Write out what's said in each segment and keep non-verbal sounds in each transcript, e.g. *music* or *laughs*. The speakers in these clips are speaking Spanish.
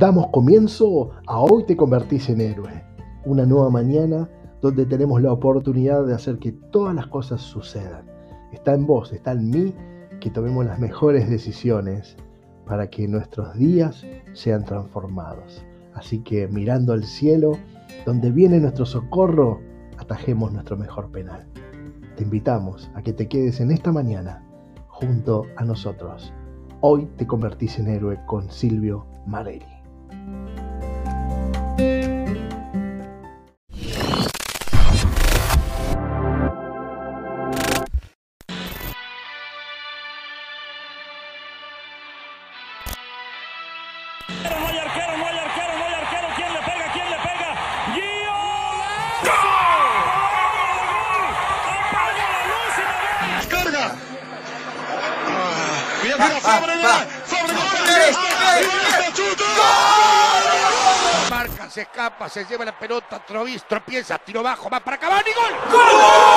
Damos comienzo a Hoy te convertís en héroe, una nueva mañana donde tenemos la oportunidad de hacer que todas las cosas sucedan. Está en vos, está en mí que tomemos las mejores decisiones para que nuestros días sean transformados. Así que mirando al cielo, donde viene nuestro socorro, atajemos nuestro mejor penal. Te invitamos a que te quedes en esta mañana junto a nosotros. Hoy te convertís en héroe con Silvio Marelli. Se lleva la pelota, Trovis, tropieza, tiro bajo, va para Cavani, gol. ¡Gol!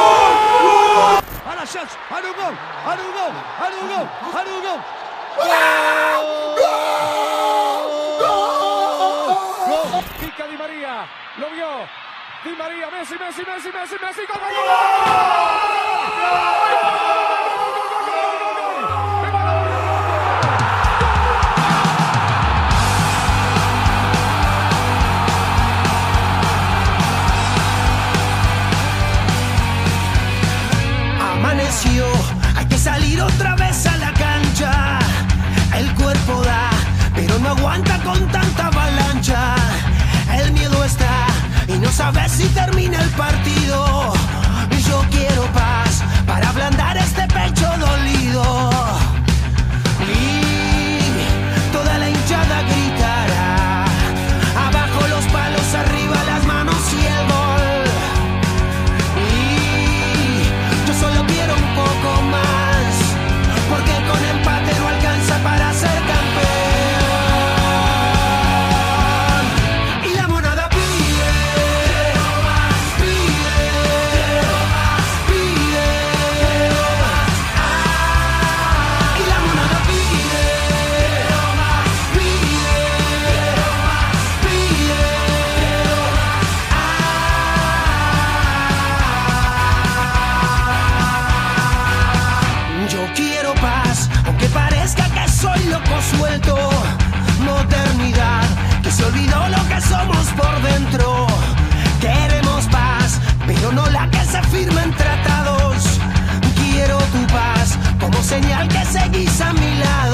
Lo que somos por dentro. Queremos paz, pero no la que se firma en tratados. Quiero tu paz como señal que seguís a mi lado.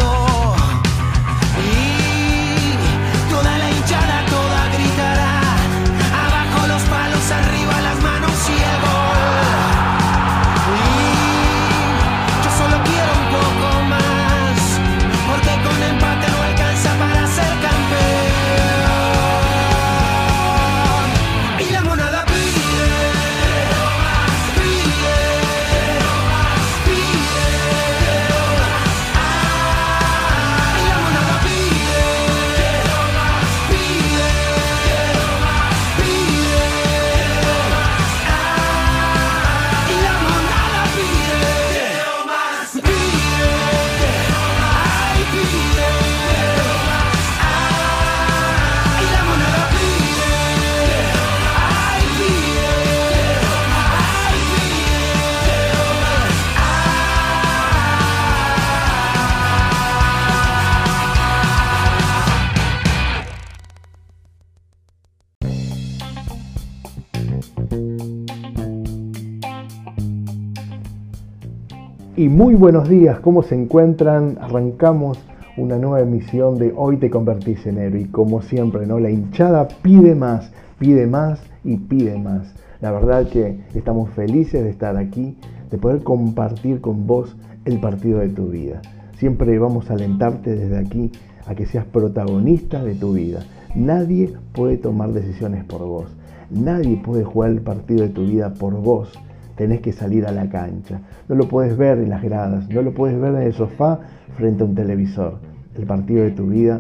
Muy buenos días, ¿cómo se encuentran? Arrancamos una nueva emisión de Hoy te convertís en héroe y como siempre, ¿no? La hinchada pide más, pide más y pide más. La verdad que estamos felices de estar aquí, de poder compartir con vos el partido de tu vida. Siempre vamos a alentarte desde aquí a que seas protagonista de tu vida. Nadie puede tomar decisiones por vos. Nadie puede jugar el partido de tu vida por vos tenés que salir a la cancha. No lo puedes ver en las gradas, no lo puedes ver en el sofá frente a un televisor. El partido de tu vida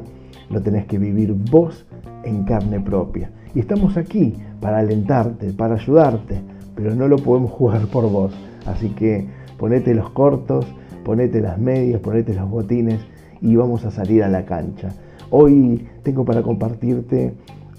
lo tenés que vivir vos en carne propia. Y estamos aquí para alentarte, para ayudarte, pero no lo podemos *laughs* jugar por vos. Así que ponete los cortos, ponete las medias, ponete los botines y vamos a salir a la cancha. Hoy tengo para compartirte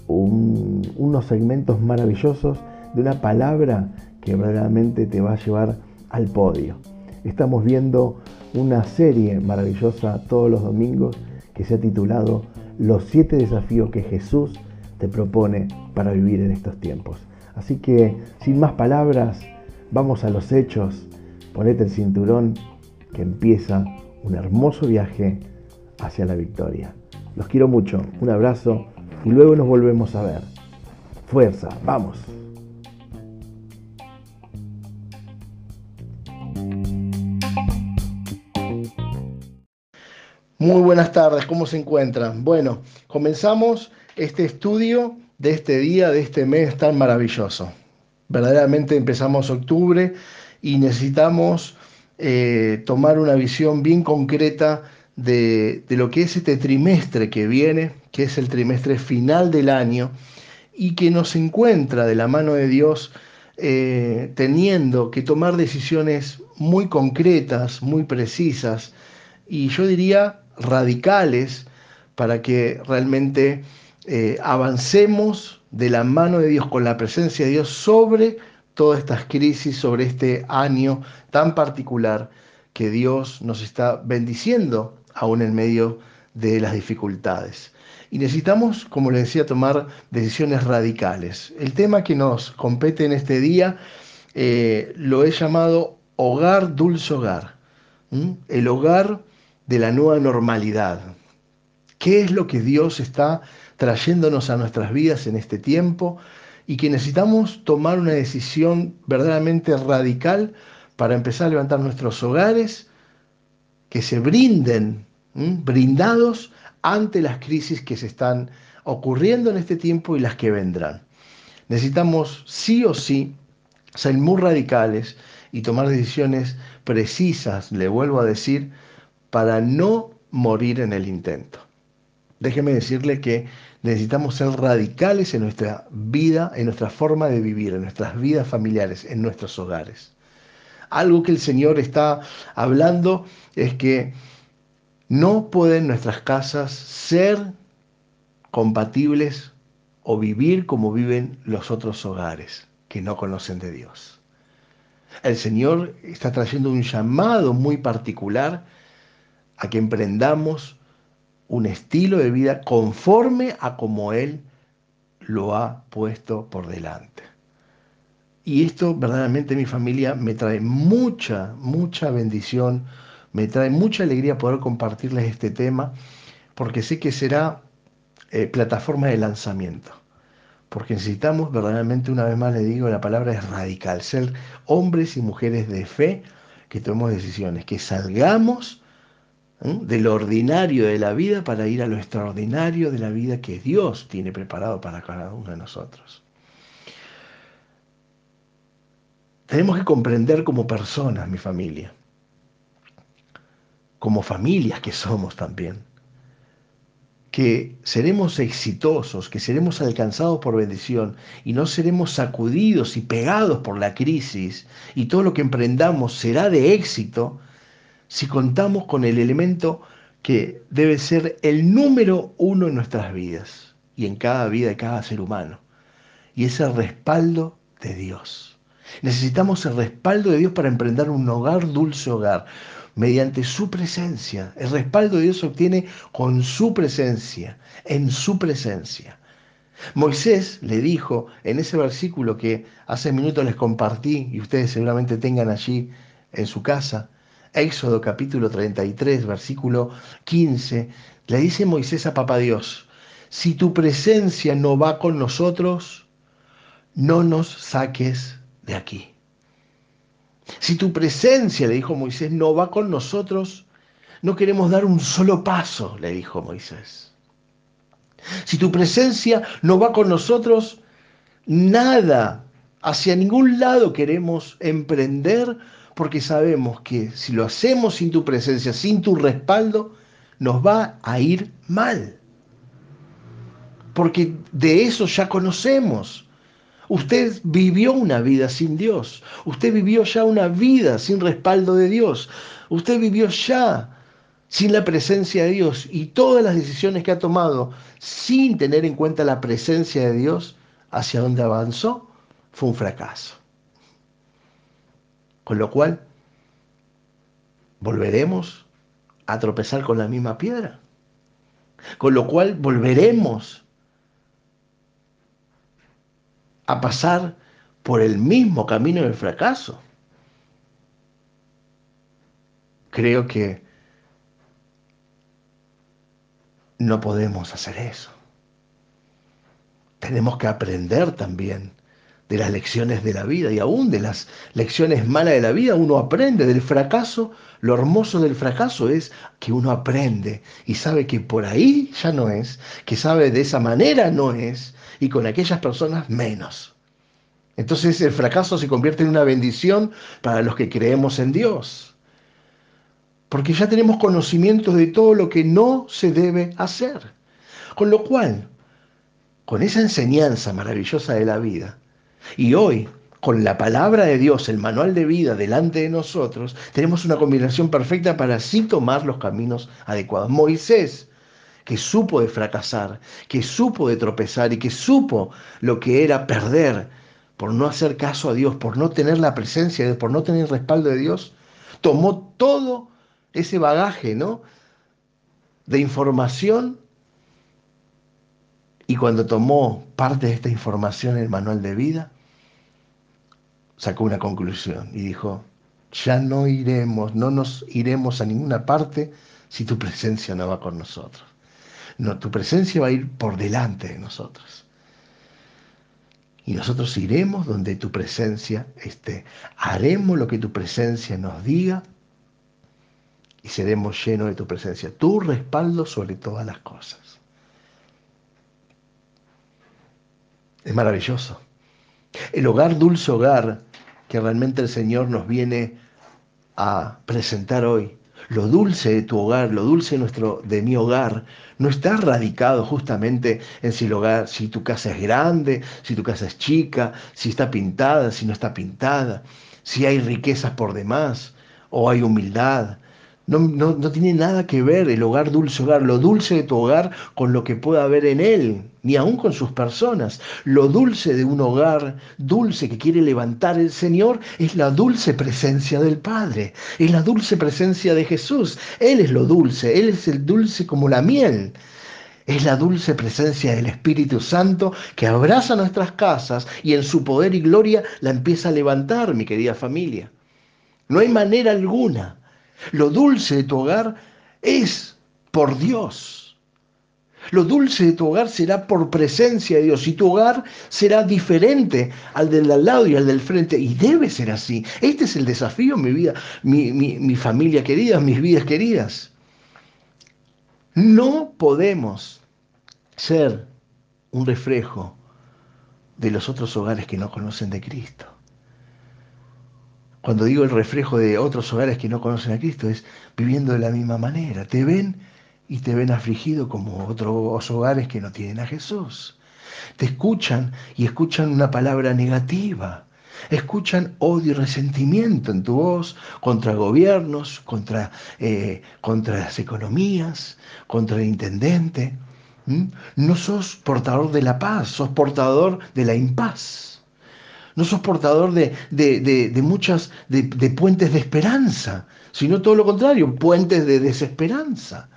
unos segmentos maravillosos de una palabra que verdaderamente te va a llevar al podio. Estamos viendo una serie maravillosa todos los domingos que se ha titulado Los siete desafíos que Jesús te propone para vivir en estos tiempos. Así que, sin más palabras, vamos a los hechos. Ponete el cinturón que empieza un hermoso viaje hacia la victoria. Los quiero mucho, un abrazo y luego nos volvemos a ver. Fuerza, vamos. Muy buenas tardes, ¿cómo se encuentran? Bueno, comenzamos este estudio de este día, de este mes tan maravilloso. Verdaderamente empezamos octubre y necesitamos eh, tomar una visión bien concreta de, lo que es este trimestre que viene, que es el trimestre final del año, y que nos encuentra de la mano de Dios eh, teniendo que tomar decisiones muy concretas, muy precisas, y yo diría radicales, para que realmente eh, avancemos de la mano de Dios, con la presencia de Dios sobre todas estas crisis, sobre este año tan particular que Dios nos está bendiciendo aún en medio de las dificultades. Y necesitamos, como les decía, tomar decisiones radicales. El tema que nos compete en este día eh, lo he llamado hogar, dulce hogar. El hogar de la nueva normalidad. ¿Qué es lo que Dios está trayéndonos a nuestras vidas en este tiempo? Y que necesitamos tomar una decisión verdaderamente radical para empezar a levantar nuestros hogares, que se brinden, brindados ante las crisis que se están ocurriendo en este tiempo y las que vendrán. Necesitamos sí o sí ser muy radicales y tomar decisiones precisas, le vuelvo a decir, para no morir en el intento. Déjeme decirle que necesitamos ser radicales en nuestra vida, en nuestra forma de vivir, en nuestras vidas familiares, en nuestros hogares. Algo que el Señor está hablando es que no pueden nuestras casas ser compatibles o vivir como viven los otros hogares que no conocen de Dios. El Señor está trayendo un llamado muy particular a que emprendamos un estilo de vida conforme a como Él lo ha puesto por delante. Y esto verdaderamente mi familia me trae mucha, mucha bendición, me trae mucha alegría poder compartirles este tema, porque sé que será eh, plataforma de lanzamiento. Porque necesitamos verdaderamente, una vez más le digo, la palabra es radical, ser hombres y mujeres de fe que tomemos decisiones, que salgamos de lo ordinario de la vida para ir a lo extraordinario de la vida que Dios tiene preparado para cada uno de nosotros. Tenemos que comprender como personas, mi familia, como familias que somos también, que seremos exitosos, que seremos alcanzados por bendición y no seremos sacudidos y pegados por la crisis y todo lo que emprendamos será de éxito si contamos con el elemento que debe ser el número uno en nuestras vidas y en cada vida de cada ser humano, y es el respaldo de Dios. Necesitamos el respaldo de Dios para emprender un hogar, dulce hogar, mediante su presencia. El respaldo de Dios se obtiene con su presencia, en su presencia. Moisés le dijo en ese versículo que hace minutos les compartí y ustedes seguramente tengan allí en su casa, Éxodo capítulo 33, versículo 15, le dice Moisés a Papá Dios, si tu presencia no va con nosotros, no nos saques de aquí. Si tu presencia, le dijo Moisés, no va con nosotros, no queremos dar un solo paso, le dijo Moisés. Si tu presencia no va con nosotros, nada, hacia ningún lado queremos emprender, porque sabemos que si lo hacemos sin tu presencia, sin tu respaldo, nos va a ir mal. Porque de eso ya conocemos. Usted vivió una vida sin Dios. Usted vivió ya una vida sin respaldo de Dios. Usted vivió ya sin la presencia de Dios y todas las decisiones que ha tomado sin tener en cuenta la presencia de Dios hacia donde avanzó, fue un fracaso. Con lo cual, volveremos a tropezar con la misma piedra. Con lo cual, volveremos a pasar por el mismo camino del fracaso. Creo que no podemos hacer eso. Tenemos que aprender también de las lecciones de la vida y aún de las lecciones malas de la vida, uno aprende del fracaso. Lo hermoso del fracaso es que uno aprende y sabe que por ahí ya no es, que sabe de esa manera no es y con aquellas personas menos. Entonces el fracaso se convierte en una bendición para los que creemos en Dios. Porque ya tenemos conocimiento de todo lo que no se debe hacer. Con lo cual, con esa enseñanza maravillosa de la vida, y hoy, con la palabra de Dios, el manual de vida delante de nosotros, tenemos una combinación perfecta para así tomar los caminos adecuados. Moisés, que supo de fracasar, que supo de tropezar y que supo lo que era perder por no hacer caso a Dios, por no tener la presencia de Dios, por no tener el respaldo de Dios, tomó todo ese bagaje, ¿no? De información y cuando tomó parte de esta información en el manual de vida, sacó una conclusión y dijo, ya no iremos, no nos iremos a ninguna parte si tu presencia no va con nosotros. No, tu presencia va a ir por delante de nosotros. Y nosotros iremos donde tu presencia esté. Haremos lo que tu presencia nos diga y seremos llenos de tu presencia. Tu respaldo sobre todas las cosas. Es maravilloso. El hogar, dulce hogar, que realmente el Señor nos viene a presentar hoy. Lo dulce de tu hogar, lo dulce de, nuestro, de mi hogar, no está radicado justamente en si, el hogar, si tu casa es grande, si tu casa es chica, si está pintada, si no está pintada, si hay riquezas por demás o hay humildad, no, tiene nada que ver el hogar dulce hogar, lo dulce de tu hogar con lo que pueda haber en él, ni aún con sus personas. Lo dulce de un hogar dulce que quiere levantar el Señor es la dulce presencia del Padre, es la dulce presencia de Jesús. Él es lo dulce, Él es el dulce como la miel. Es la dulce presencia del Espíritu Santo que abraza nuestras casas y en su poder y gloria la empieza a levantar, mi querida familia. No hay manera alguna lo dulce de tu hogar es por Dios. Lo dulce de tu hogar será por presencia de Dios y tu hogar será diferente al del al lado y al del frente y debe ser así. Este es el desafío, mi vida, mi, mi familia querida, mis vidas queridas. No podemos ser un reflejo de los otros hogares que no conocen de Cristo. Cuando digo el reflejo de otros hogares que no conocen a Cristo, es viviendo de la misma manera. Te ven y te ven afligido como otros hogares que no tienen a Jesús. Te escuchan y escuchan una palabra negativa. Escuchan odio y resentimiento en tu voz contra gobiernos, contra, eh, contra las economías, contra el intendente. No sos portador de la paz, sos portador de la impaz. No sos portador de, de, muchas, de, puentes de esperanza, sino todo lo contrario, puentes de desesperanza.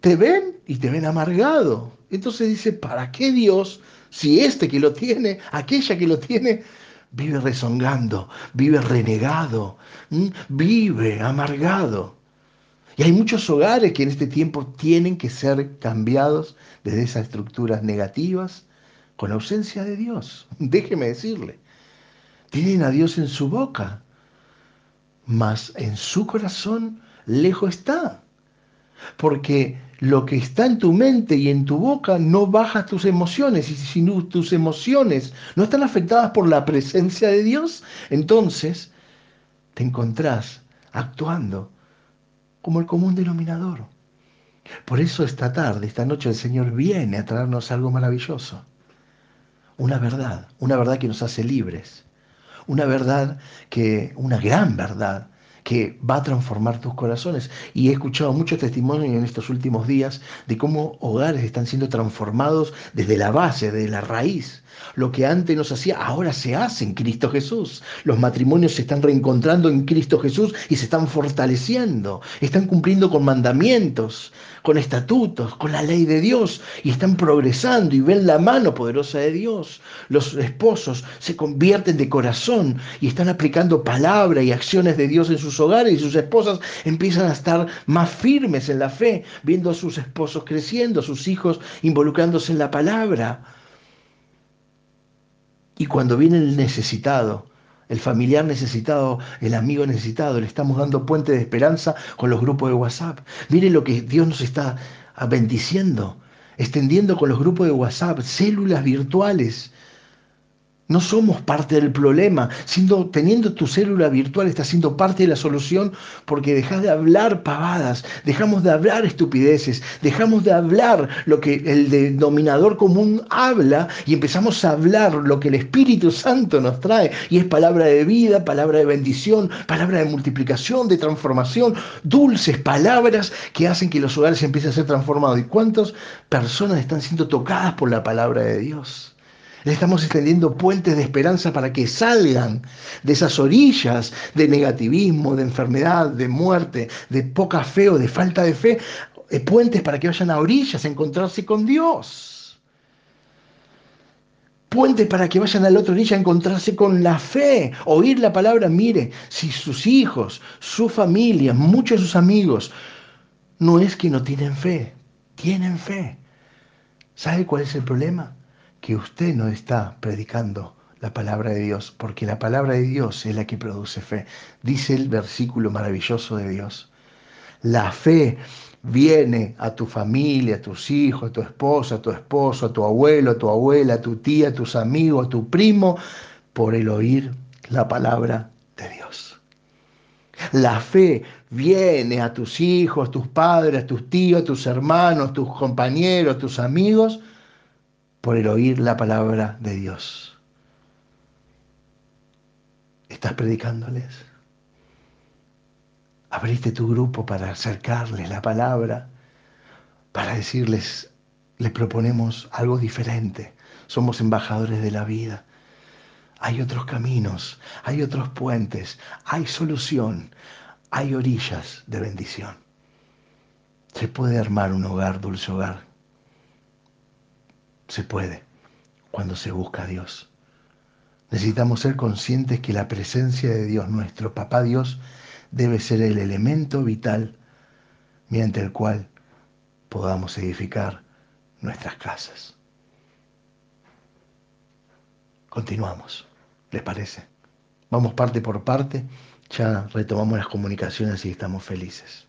Te ven y te ven amargado. Entonces dice, ¿para qué Dios, si este que lo tiene, aquella que lo tiene, vive rezongando, vive renegado, vive amargado? Y hay muchos hogares que en este tiempo tienen que ser cambiados desde esas estructuras negativas con ausencia de Dios. *laughs* Déjeme decirle, tienen a Dios en su boca, mas en su corazón lejos está. Porque lo que está en tu mente y en tu boca no baja tus emociones. Y si tus emociones no están afectadas por la presencia de Dios, entonces te encontrás actuando como el común denominador. Por eso esta tarde, esta noche, el Señor viene a traernos algo maravilloso. Una verdad, una verdad que nos hace libres una verdad que, una gran verdad, que va a transformar tus corazones. Y he escuchado muchos testimonios en estos últimos días de cómo hogares están siendo transformados desde la base, desde la raíz. Lo que antes no se hacía, ahora se hace en Cristo Jesús. Los matrimonios se están reencontrando en Cristo Jesús y se están fortaleciendo. Están cumpliendo con mandamientos, con estatutos, con la ley de Dios. Y están progresando y ven la mano poderosa de Dios. Los esposos se convierten de corazón y están aplicando palabra y acciones de Dios en sus hogares y sus esposas empiezan a estar más firmes en la fe, viendo a sus esposos creciendo, a sus hijos involucrándose en la palabra. Y cuando viene el necesitado, el familiar necesitado, el amigo necesitado, le estamos dando puente de esperanza con los grupos de WhatsApp. Mire lo que Dios nos está bendiciendo, extendiendo con los grupos de WhatsApp, células virtuales no somos parte del problema. Siendo, teniendo tu célula virtual estás siendo parte de la solución porque dejas de hablar pavadas, dejamos de hablar estupideces, dejamos de hablar lo que el denominador común habla y empezamos a hablar lo que el Espíritu Santo nos trae. Y es palabra de vida, palabra de bendición, palabra de multiplicación, de transformación, dulces palabras que hacen que los hogares empiecen a ser transformados. ¿Y cuántas personas están siendo tocadas por la palabra de Dios? Le estamos extendiendo puentes de esperanza para que salgan de esas orillas de negativismo, de enfermedad, de muerte, de poca fe o de falta de fe. Eh, puentes para que vayan a orillas a encontrarse con Dios. Puentes para que vayan a la otra orilla a encontrarse con la fe. Oír la palabra, mire, si sus hijos, su familia, muchos de sus amigos, no es que no tienen fe, tienen fe. ¿Sabe cuál es el problema? Que usted no está predicando la palabra de Dios, porque la palabra de Dios es la que produce fe. Dice el versículo maravilloso de Dios. La fe viene a tu familia, a tus hijos, a tu esposa, a tu esposo, a tu abuelo, a tu abuela, a tu tía, a tus amigos, a tu primo, por el oír la palabra de Dios. La fe viene a tus hijos, a tus padres, a tus tíos, a tus hermanos, a tus compañeros, a tus amigos, por el oír la palabra de Dios. ¿Estás predicándoles? Abriste tu grupo para acercarles la palabra, para decirles, les proponemos algo diferente. Somos embajadores de la vida. Hay otros caminos, hay otros puentes, hay solución, hay orillas de bendición. Se puede armar un hogar, dulce hogar, se puede cuando se busca a Dios. Necesitamos ser conscientes que la presencia de Dios, nuestro Papá Dios, debe ser el elemento vital mediante el cual podamos edificar nuestras casas. Continuamos, ¿les parece? Vamos parte por parte, ya retomamos las comunicaciones y estamos felices.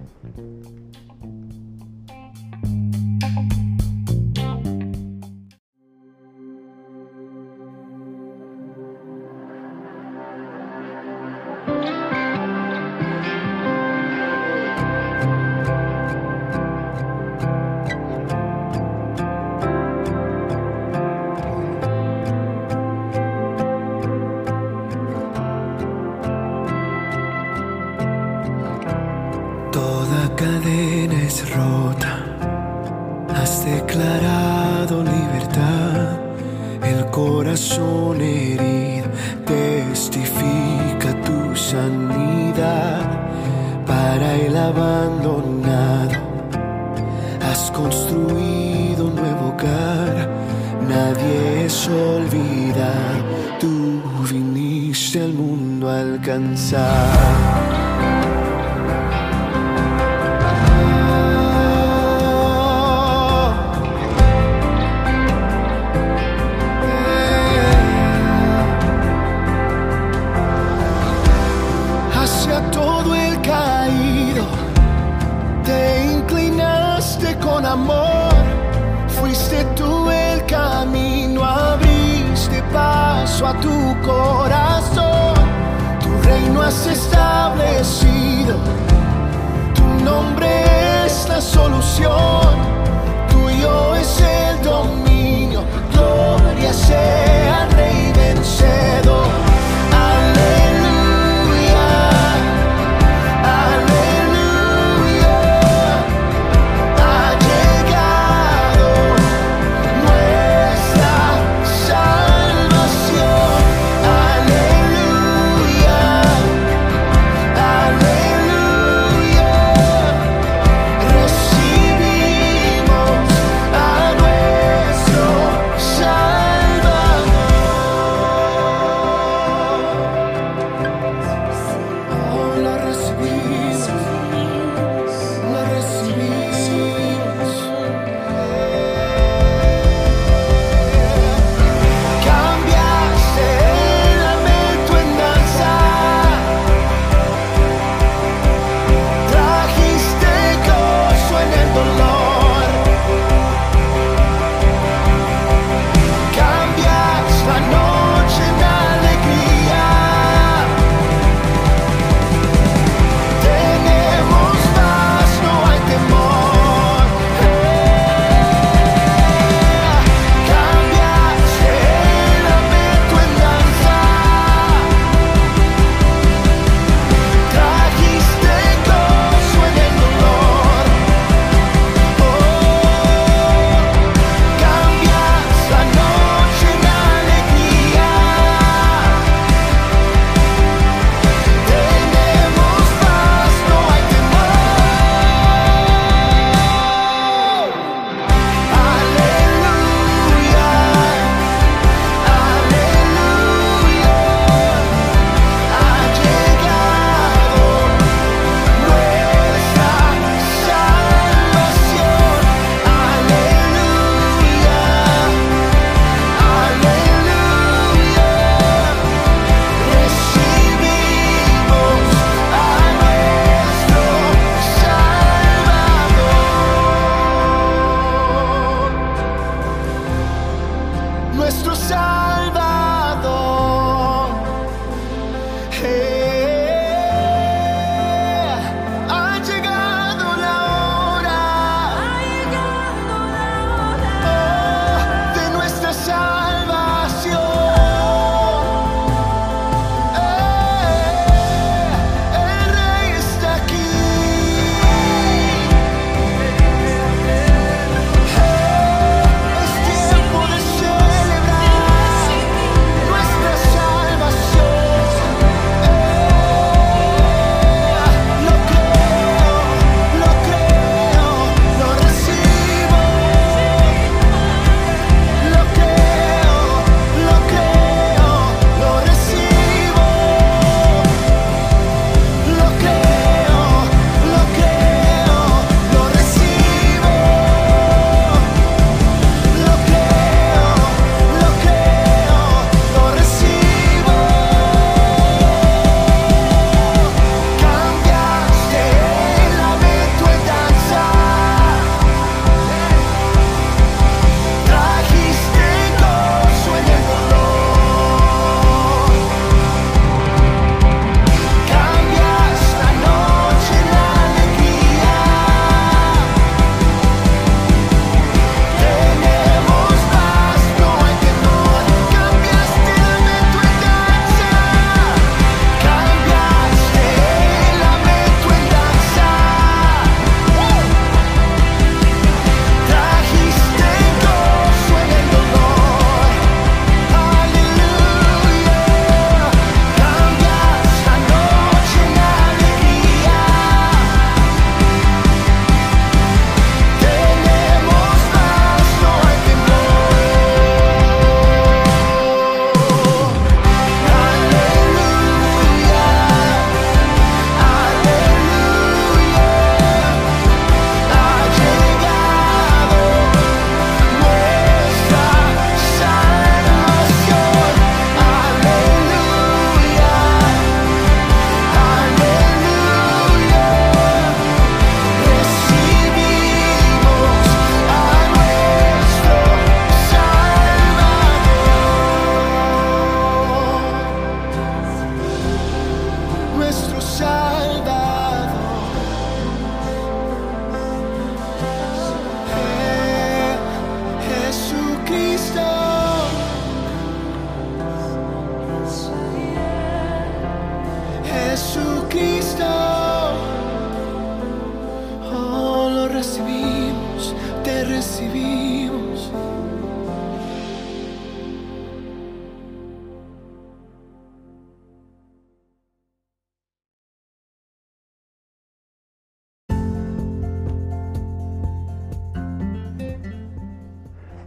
Corazón. Tu reino has establecido, tu nombre es la solución, tuyo es el dominio, gloria sea al Rey vencedor.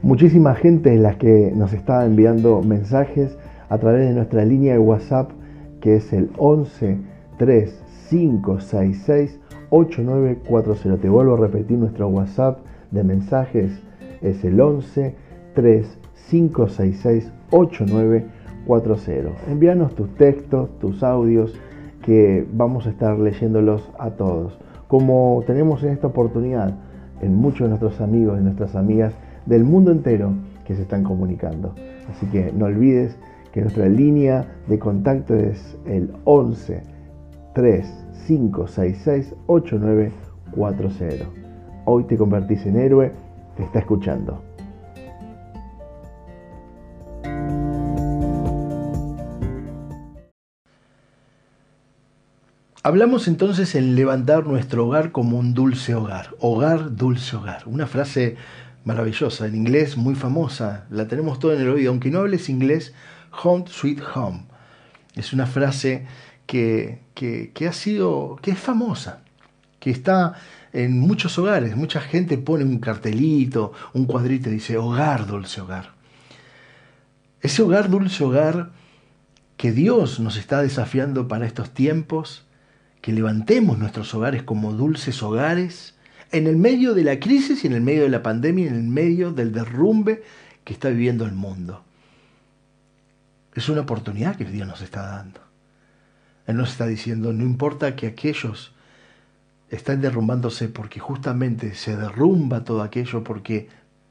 Muchísima gente es la que nos está enviando mensajes a través de nuestra línea de WhatsApp que es el 11 3566 8940. Te vuelvo a repetir nuestro WhatsApp de mensajes es el 11 3566 8940. Envíanos tus textos, tus audios que vamos a estar leyéndolos a todos. Como tenemos en esta oportunidad en muchos de nuestros amigos y nuestras amigas del mundo entero que se están comunicando. Así que no olvides que nuestra línea de contacto es el 11 3566 8940. Hoy te convertís en héroe, te está escuchando. Hablamos entonces en levantar nuestro hogar como un dulce hogar. Hogar, dulce hogar. Una frase maravillosa, en inglés muy famosa, la tenemos todo en el oído, aunque no hables inglés, Home Sweet Home. Es una frase que, que, ha sido, que es famosa, que está en muchos hogares. Mucha gente pone un cartelito, un cuadrito y dice, hogar, dulce hogar. Ese hogar, dulce hogar, que Dios nos está desafiando para estos tiempos, que levantemos nuestros hogares como dulces hogares, en el medio de la crisis y en el medio de la pandemia, en el medio del derrumbe que está viviendo el mundo. Es una oportunidad que Dios nos está dando. Él nos está diciendo, no importa que aquellos están derrumbándose porque justamente se derrumba todo aquello porque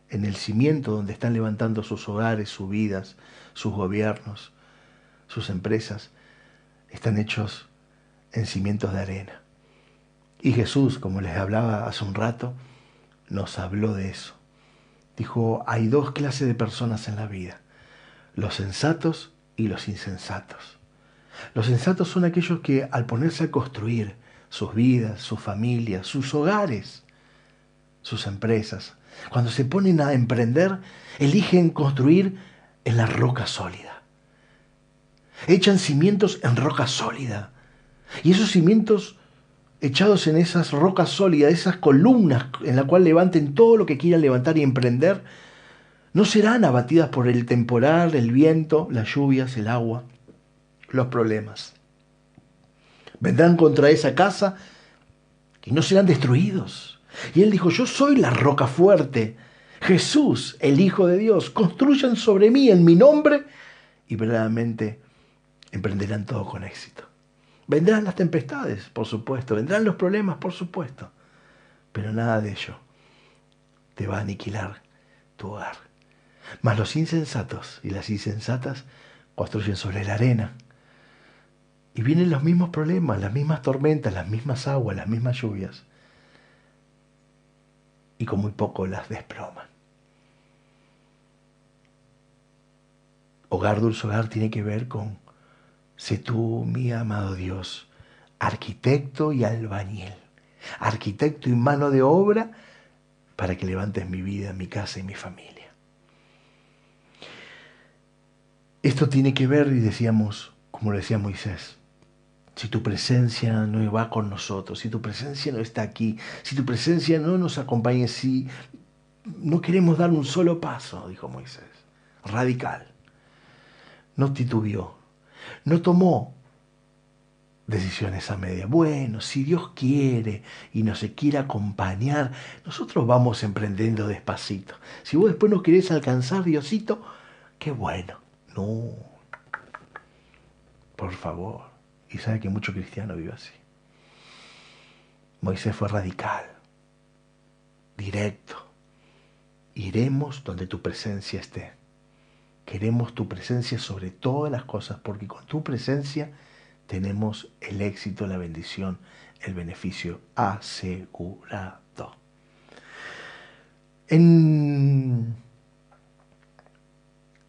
en el cimiento donde están levantando sus hogares, sus vidas, sus gobiernos, sus empresas, están hechos en cimientos de arena. Y Jesús, como les hablaba hace un rato, nos habló de eso. Dijo, hay dos clases de personas en la vida, los sensatos y los insensatos. Los sensatos son aquellos que al ponerse a construir sus vidas, sus familias, sus hogares, sus empresas, cuando se ponen a emprender, eligen construir en la roca sólida. Echan cimientos en roca sólida. Y esos cimientos echados en esas rocas sólidas, esas columnas en la cual levanten todo lo que quieran levantar y emprender, no serán abatidas por el temporal, el viento, las lluvias, el agua, los problemas. Vendrán contra esa casa y no serán destruidos. Y él dijo, yo soy la roca fuerte, Jesús, el Hijo de Dios, construyan sobre mí en mi nombre y verdaderamente emprenderán todo con éxito. Vendrán las tempestades, por supuesto, vendrán los problemas, por supuesto, pero nada de ello te va a aniquilar tu hogar. Mas los insensatos y las insensatas construyen sobre la arena. Y vienen los mismos problemas, las mismas tormentas, las mismas aguas, las mismas lluvias. Y con muy poco las desploman. Hogar, dulce hogar, tiene que ver con Sé tú, mi amado Dios, arquitecto y albañil, arquitecto y mano de obra para que levantes mi vida, mi casa y mi familia. Esto tiene que ver, y decíamos, como lo decía Moisés, si tu presencia no va con nosotros, si tu presencia no está aquí, si tu presencia no nos acompaña, si no queremos dar un solo paso, dijo Moisés, radical, no titubió, no tomó decisiones a media. Bueno, si Dios quiere y nos quiere acompañar, nosotros vamos emprendiendo despacito. Si vos después no querés alcanzar, Diosito, qué bueno. No, por favor. Y sabe que mucho cristiano vive así. Moisés fue radical, directo. Iremos donde tu presencia esté. Queremos tu presencia sobre todas las cosas, porque con tu presencia tenemos el éxito, la bendición, el beneficio asegurado. En,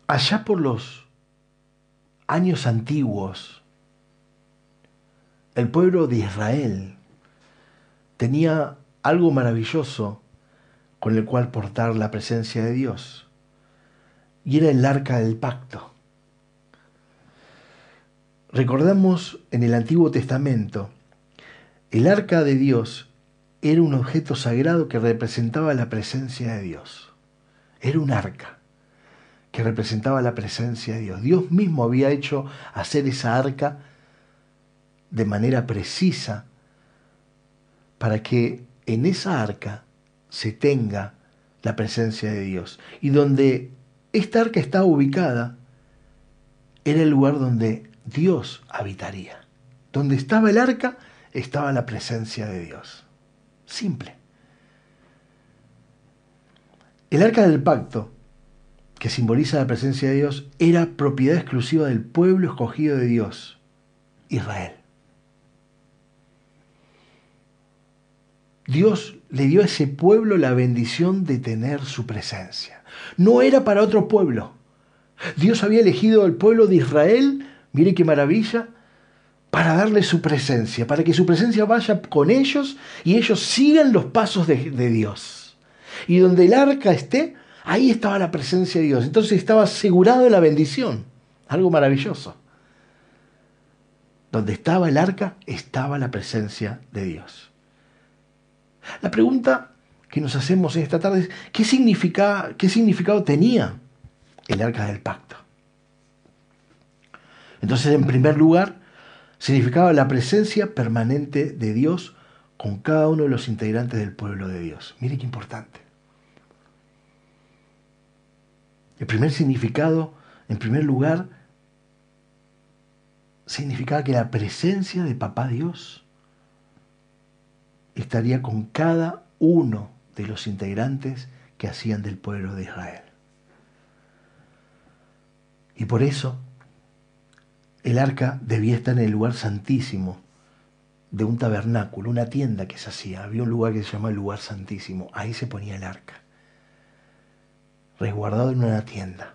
allá por los años antiguos, el pueblo de Israel tenía algo maravilloso con el cual portar la presencia de Dios. Y era el arca del pacto. Recordamos en el Antiguo Testamento, el arca de Dios era un objeto sagrado que representaba la presencia de Dios. Era un arca que representaba la presencia de Dios. Dios mismo había hecho hacer esa arca de manera precisa para que en esa arca se tenga la presencia de Dios. Y donde esta arca estaba ubicada, era el lugar donde Dios habitaría. Donde estaba el arca, estaba la presencia de Dios. Simple. El arca del pacto, que simboliza la presencia de Dios, era propiedad exclusiva del pueblo escogido de Dios, Israel. Dios le dio a ese pueblo la bendición de tener su presencia. No era para otro pueblo. Dios había elegido al pueblo de Israel, mire qué maravilla, para darle su presencia, para que su presencia vaya con ellos y ellos sigan los pasos de, de Dios. Y donde el arca esté, ahí estaba la presencia de Dios. Entonces estaba asegurado la bendición. Algo maravilloso. Donde estaba el arca, estaba la presencia de Dios. La pregunta que nos hacemos esta tarde es, ¿qué, ¿qué significado tenía el arca del pacto? Entonces, en primer lugar, significaba la presencia permanente de Dios con cada uno de los integrantes del pueblo de Dios. Mire qué importante. El primer significado, en primer lugar, significaba que la presencia de Papá Dios estaría con cada uno de los integrantes que hacían del pueblo de Israel. Y por eso el arca debía estar en el lugar santísimo de un tabernáculo, una tienda que se hacía. Había un lugar que se llama el lugar santísimo. Ahí se ponía el arca, resguardado en una tienda,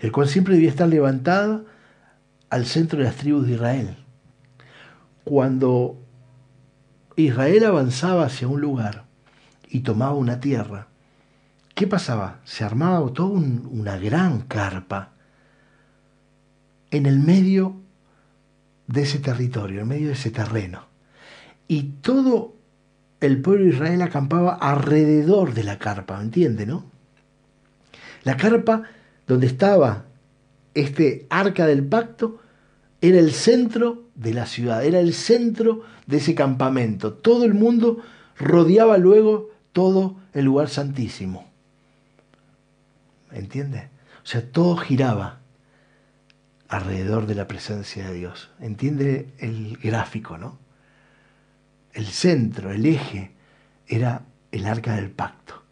el cual siempre debía estar levantado al centro de las tribus de Israel. Cuando Israel avanzaba hacia un lugar y tomaba una tierra, ¿qué pasaba? Se armaba toda una gran carpa en el medio de ese territorio, en medio de ese terreno. Y todo el pueblo de Israel acampaba alrededor de la carpa, ¿me entiende, no? La carpa donde estaba este arca del pacto era el centro de la ciudad, era el centro de ese campamento. Todo el mundo rodeaba luego todo el lugar santísimo. ¿Entiende? O sea, todo giraba alrededor de la presencia de Dios. ¿Entiende el gráfico, no? El centro, el eje, era el arca del pacto.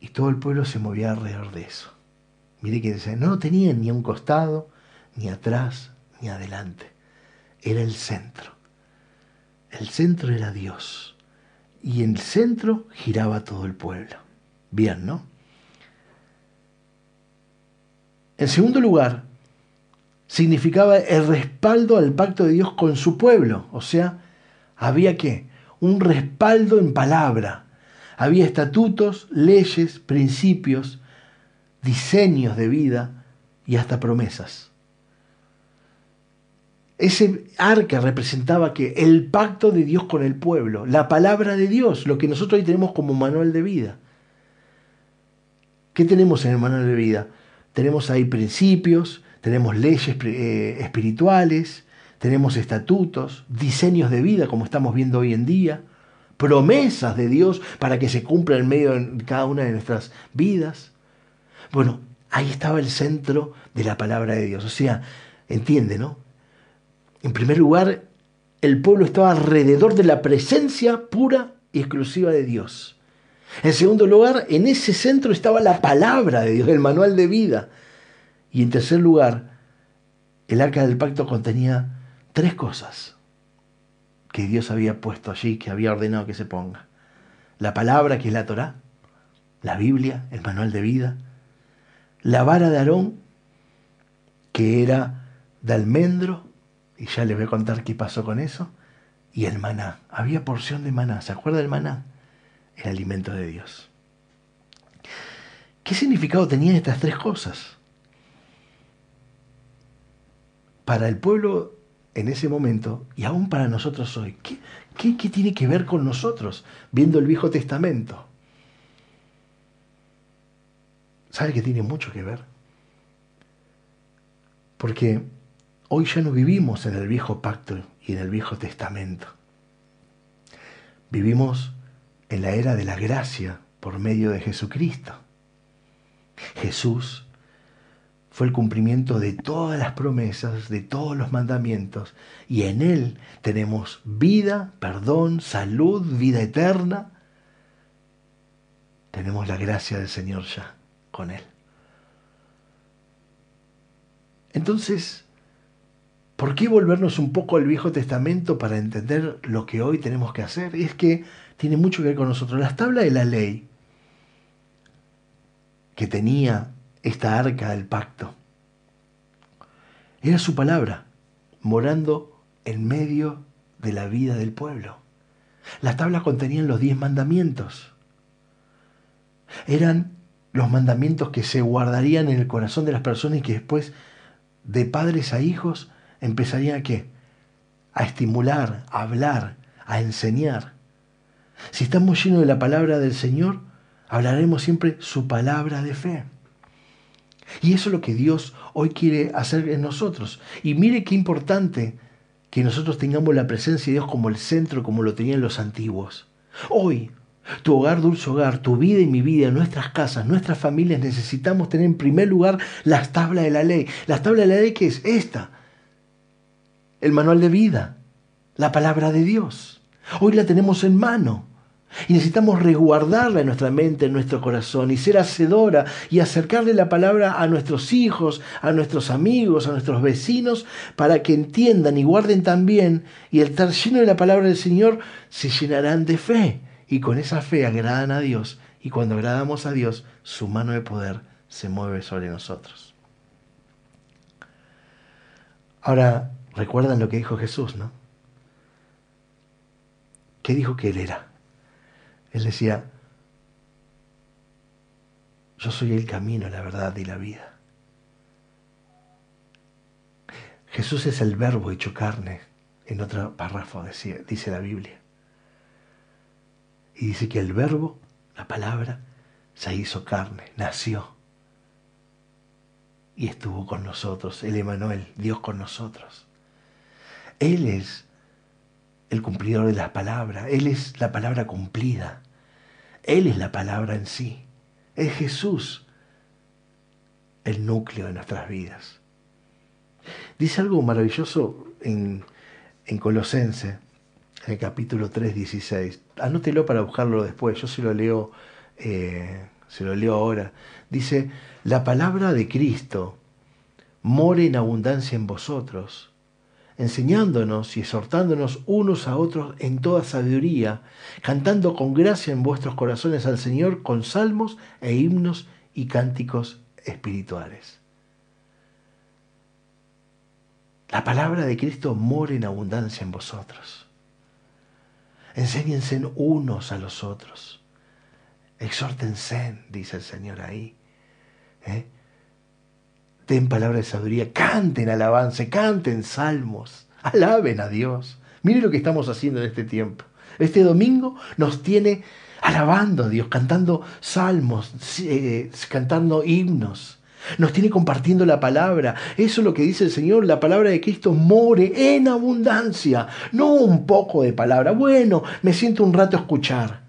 Y todo el pueblo se movía alrededor de eso. Mire que no tenía ni a un costado, ni atrás, ni adelante. Era el centro. El centro era Dios. Y en el centro giraba todo el pueblo. Bien, ¿no? En segundo lugar, significaba el respaldo al pacto de Dios con su pueblo. O sea, había que un respaldo en palabra. Había estatutos, leyes, principios, diseños de vida y hasta promesas. Ese arca representaba que el pacto de Dios con el pueblo, la palabra de Dios, lo que nosotros hoy tenemos como manual de vida. ¿Qué tenemos en el manual de vida? Tenemos ahí principios, tenemos leyes eh, espirituales, tenemos estatutos, diseños de vida como estamos viendo hoy en día, promesas de Dios para que se cumplan en medio de cada una de nuestras vidas. Bueno, ahí estaba el centro de la palabra de Dios. O sea, entiende, ¿no? En primer lugar, el pueblo estaba alrededor de la presencia pura y exclusiva de Dios. En segundo lugar, en ese centro estaba la palabra de Dios, el manual de vida. Y en tercer lugar, el arca del pacto contenía tres cosas que Dios había puesto allí, que había ordenado que se ponga. La palabra, que es la Torá, la Biblia, el manual de vida, la vara de Aarón, que era de almendro y ya les voy a contar qué pasó con eso. Y el maná. Había porción de maná. ¿Se acuerda del maná? El alimento de Dios. ¿Qué significado tenían estas tres cosas? Para el pueblo en ese momento y aún para nosotros hoy, ¿qué, qué, qué tiene que ver con nosotros viendo el Viejo Testamento? ¿Sabe que tiene mucho que ver? Porque hoy ya no vivimos en el viejo pacto y en el viejo testamento. Vivimos en la era de la gracia por medio de Jesucristo. Jesús fue el cumplimiento de todas las promesas, de todos los mandamientos, y en Él tenemos vida, perdón, salud, vida eterna. Tenemos la gracia del Señor ya con Él. Entonces, ¿por qué volvernos un poco al Viejo Testamento para entender lo que hoy tenemos que hacer? Es que tiene mucho que ver con nosotros. Las tablas de la ley que tenía esta arca del pacto era su palabra, morando en medio de la vida del pueblo. Las tablas contenían los diez mandamientos. Eran los mandamientos que se guardarían en el corazón de las personas y que después, de padres a hijos, empezarían a qué? A estimular, a hablar, a enseñar. Si estamos llenos de la palabra del Señor, hablaremos siempre su palabra de fe. Y eso es lo que Dios hoy quiere hacer en nosotros. Y mire qué importante que nosotros tengamos la presencia de Dios como el centro, como lo tenían los antiguos. Hoy, tu hogar, dulce hogar, tu vida y mi vida, nuestras casas, nuestras familias, necesitamos tener en primer lugar las tablas de la ley. Las tablas de la ley que es esta, el manual de vida, la palabra de Dios. Hoy la tenemos en mano. Y necesitamos resguardarla en nuestra mente, en nuestro corazón, y ser hacedora y acercarle la palabra a nuestros hijos, a nuestros amigos, a nuestros vecinos, para que entiendan y guarden también, y el estar lleno de la palabra del Señor, se llenarán de fe. Y con esa fe agradan a Dios, y cuando agradamos a Dios, su mano de poder se mueve sobre nosotros. Ahora, recuerdan lo que dijo Jesús, ¿no? ¿Qué dijo que Él era? Él decía, yo soy el camino, la verdad y la vida. Jesús es el verbo hecho carne, en otro párrafo dice la Biblia. Y dice que el verbo, la palabra, se hizo carne, nació. Y estuvo con nosotros, el Emanuel, Dios con nosotros. Él es el cumplidor de las palabras, Él es la palabra cumplida, Él es la palabra en sí, es Jesús el núcleo de nuestras vidas. Dice algo maravilloso en, en Colosense, en el capítulo 3, 16. Anótelo para buscarlo después, yo se lo leo, eh, se lo leo ahora. Dice, la palabra de Cristo more en abundancia en vosotros enseñándonos y exhortándonos unos a otros en toda sabiduría, cantando con gracia en vuestros corazones al Señor con salmos e himnos y cánticos espirituales. La palabra de Cristo mora en abundancia en vosotros. Enséñense unos a los otros. Exhórtense, dice el Señor ahí. ¿eh? Den palabra de sabiduría, canten alabanza, canten salmos, alaben a Dios. Mire lo que estamos haciendo en este tiempo. Este domingo nos tiene alabando a Dios, cantando salmos, eh, cantando himnos. Nos tiene compartiendo la palabra. Eso es lo que dice el Señor. La palabra de Cristo more en abundancia. No un poco de palabra. Bueno, me siento un rato a escuchar.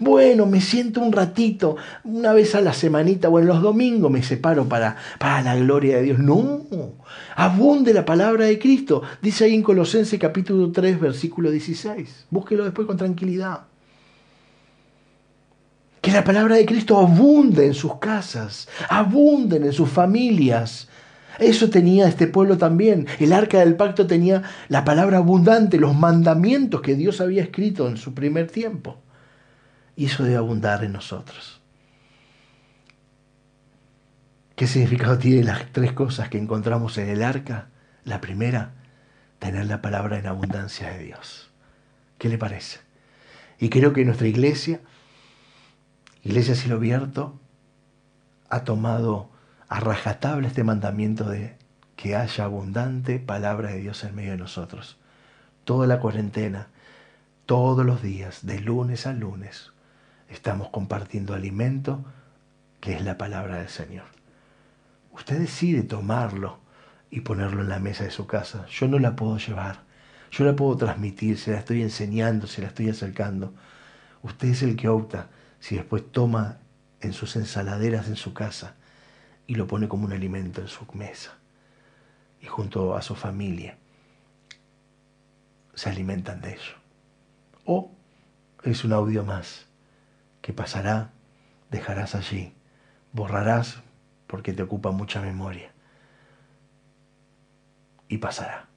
Bueno, me siento un ratito, una vez a la semanita o en los domingos me separo para, para la gloria de Dios. No, abunde la palabra de Cristo. Dice ahí en Colosenses capítulo 3, versículo 16. Búsquelo después con tranquilidad. Que la palabra de Cristo abunde en sus casas, abunden en sus familias. Eso tenía este pueblo también. El arca del pacto tenía la palabra abundante, los mandamientos que Dios había escrito en su primer tiempo y eso debe abundar en nosotros. ¿Qué significado tienen las tres cosas que encontramos en el arca? La primera, tener la palabra en abundancia de Dios. ¿Qué le parece? Y creo que nuestra iglesia, Iglesia Cielo Abierto, ha tomado a rajatabla este mandamiento de que haya abundante palabra de Dios en medio de nosotros. Toda la cuarentena, todos los días, de lunes a lunes, estamos compartiendo alimento que es la palabra del Señor. Usted decide tomarlo y ponerlo en la mesa de su casa. Yo no la puedo llevar. Yo la puedo transmitir, se la estoy enseñando, se la estoy acercando. Usted es el que opta si después toma en sus ensaladeras en su casa y lo pone como un alimento en su mesa y junto a su familia se alimentan de ello. O es un audio más que pasará, dejarás allí, borrarás porque te ocupa mucha memoria y pasará.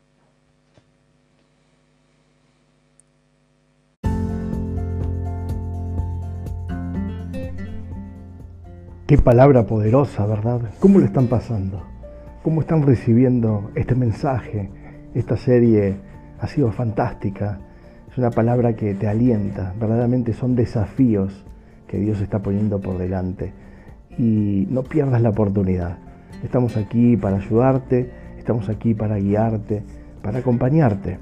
Qué palabra poderosa, ¿verdad? ¿Cómo lo están pasando? ¿Cómo están recibiendo este mensaje? Esta serie ha sido fantástica. Es una palabra que te alienta. Verdaderamente son desafíos que Dios está poniendo por delante. Y no pierdas la oportunidad. Estamos aquí para ayudarte, estamos aquí para guiarte, para acompañarte.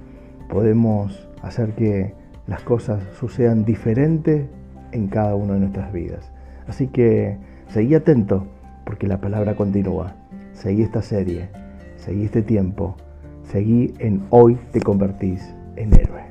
Podemos hacer que las cosas sucedan diferentes en cada una de nuestras vidas. Así que Seguí atento porque la palabra continúa. Seguí esta serie, seguí este tiempo, seguí en hoy te convertís en héroe.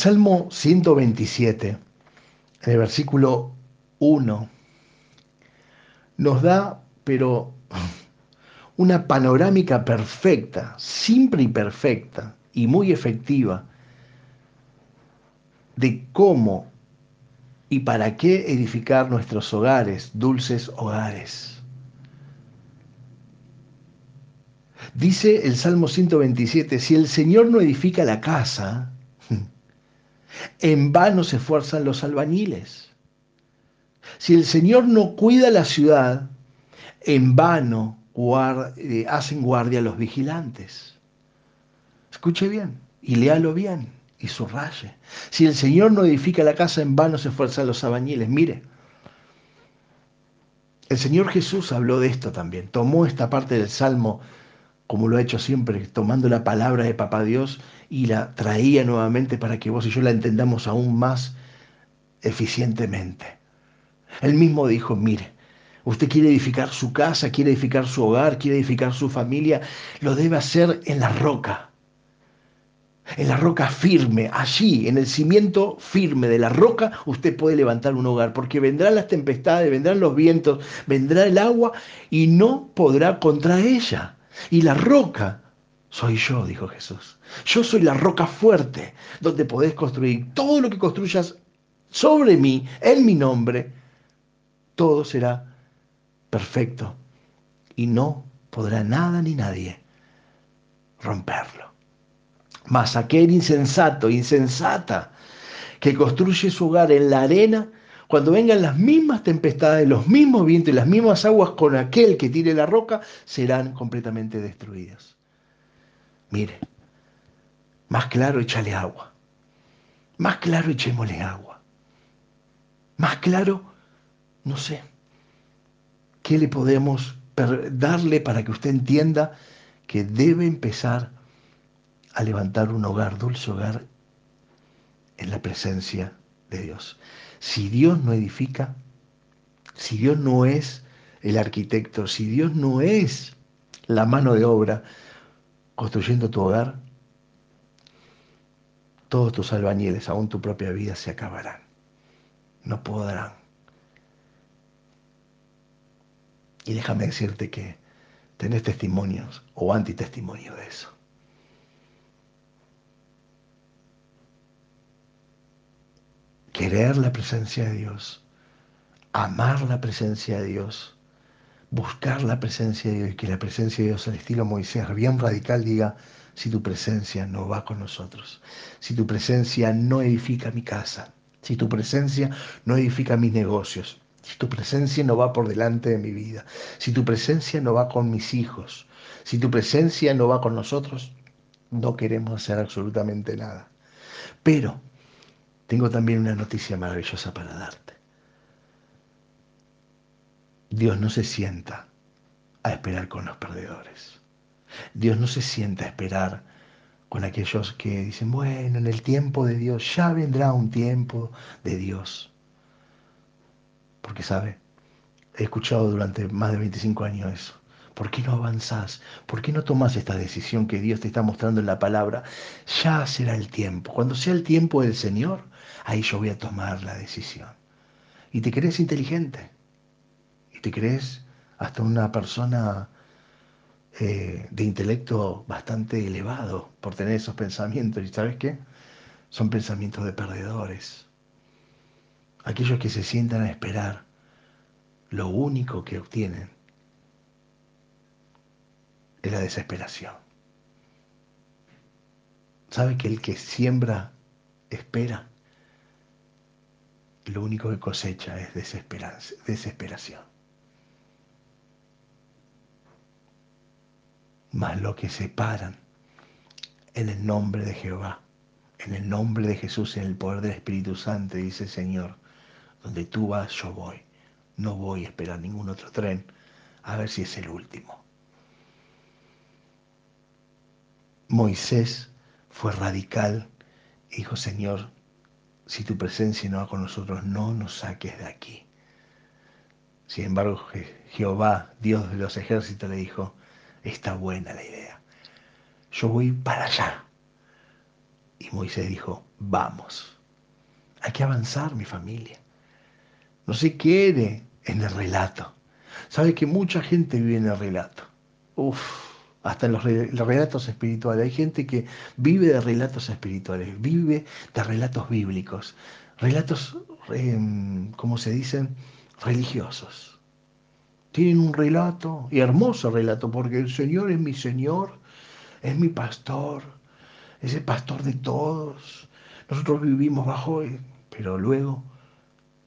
Salmo 127, en el versículo 1, nos da, pero *laughs* una panorámica perfecta, simple y perfecta, y muy efectiva, de cómo y para qué edificar nuestros hogares, dulces hogares. Dice el Salmo 127, si el Señor no edifica la casa, *laughs* en vano se esfuerzan los albañiles. Si el Señor no cuida la ciudad, en vano eh, hacen guardia los vigilantes. Escuche bien y léalo bien y subraye. Si el Señor no edifica la casa, en vano se esfuerzan los albañiles. Mire, el Señor Jesús habló de esto también. Tomó esta parte del Salmo, como lo ha hecho siempre, tomando la palabra de Papá Dios y la traía nuevamente para que vos y yo la entendamos aún más eficientemente. Él mismo dijo, mire, usted quiere edificar su casa, quiere edificar su hogar, quiere edificar su familia, lo debe hacer en la roca. En la roca firme, allí, en el cimiento firme de la roca, usted puede levantar un hogar, porque vendrán las tempestades, vendrán los vientos, vendrá el agua y no podrá contra ella. Y la roca soy yo, dijo Jesús. Yo soy la roca fuerte donde podés construir todo lo que construyas sobre mí, en mi nombre, todo será perfecto y no podrá nada ni nadie romperlo. Mas aquel insensato, insensata, que construye su hogar en la arena, cuando vengan las mismas tempestades, los mismos vientos y las mismas aguas con aquel que tire la roca, serán completamente destruidas. Mire, más claro échale agua. Más claro echémosle agua. Más claro, no sé, ¿qué le podemos darle para que usted entienda que debe empezar a levantar un hogar, dulce hogar, en la presencia de Dios? Si Dios no edifica, si Dios no es el arquitecto, si Dios no es la mano de obra construyendo tu hogar, todos tus albañiles, aún tu propia vida, se acabarán. No podrán. Y déjame decirte que tenés testimonios o antitestimonios de eso. Querer la presencia de Dios, amar la presencia de Dios, buscar la presencia de Dios y que la presencia de Dios al estilo Moisés, bien radical, diga, si tu presencia no va con nosotros, si tu presencia no edifica mi casa, si tu presencia no edifica mis negocios, si tu presencia no va por delante de mi vida, si tu presencia no va con mis hijos, si tu presencia no va con nosotros, no queremos hacer absolutamente nada. Pero tengo también una noticia maravillosa para darte. Dios no se sienta a esperar con los perdedores. Dios no se sienta a esperar con aquellos que dicen, bueno, en el tiempo de Dios, ya vendrá un tiempo de Dios. Porque, ¿sabe? He escuchado durante más de 25 años eso. ¿Por qué no avanzás? ¿Por qué no tomás esta decisión que Dios te está mostrando en la palabra? Ya será el tiempo. Cuando sea el tiempo del Señor, ahí yo voy a tomar la decisión. Y te crees inteligente. Y te crees hasta una persona eh, de intelecto bastante elevado por tener esos pensamientos. ¿Y sabes qué? Son pensamientos de perdedores. Aquellos que se sientan a esperar lo único que obtienen es la desesperación. ¿Sabe que el que siembra espera? Lo único que cosecha es desesperación. Mas lo que separan en el nombre de Jehová, en el nombre de Jesús, en el poder del Espíritu Santo, dice Señor, donde tú vas, yo voy. No voy a esperar ningún otro tren a ver si es el último. Moisés fue radical dijo, Señor, si tu presencia no va con nosotros, no nos saques de aquí. Sin embargo, Jehová, Dios de los ejércitos, le dijo, está buena la idea. Yo voy para allá. Y Moisés dijo, vamos. Hay que avanzar, mi familia. No se quede en el relato. Sabe que mucha gente vive en el relato. Uf, hasta en los, relatos espirituales. Hay gente que vive de relatos espirituales, vive de relatos bíblicos, relatos, em, como se dicen, religiosos. Tienen un relato, y hermoso relato, porque el Señor es mi Señor, es mi pastor, es el pastor de todos. Nosotros vivimos bajo él, pero luego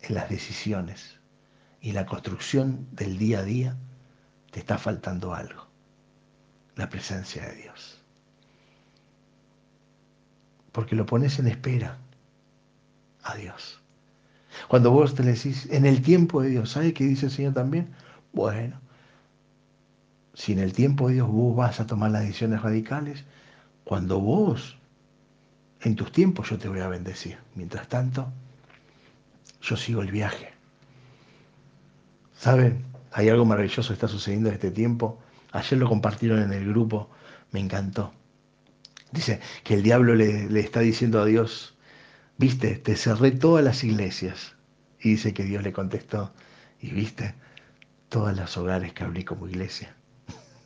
en las decisiones y la construcción del día a día te está faltando algo la presencia de Dios. Porque lo pones en espera a Dios. Cuando vos te le decís, en el tiempo de Dios, ¿sabe qué dice el Señor también? Bueno, si en el tiempo de Dios vos vas a tomar las decisiones radicales, cuando vos, en tus tiempos yo te voy a bendecir. Mientras tanto, yo sigo el viaje. ¿Saben? Hay algo maravilloso que está sucediendo en este tiempo Ayer lo compartieron en el grupo, me encantó. Dice que el diablo le, está diciendo a Dios, viste, te cerré todas las iglesias. Y dice que Dios le contestó, y viste, todas las hogares que abrí como iglesia. *laughs*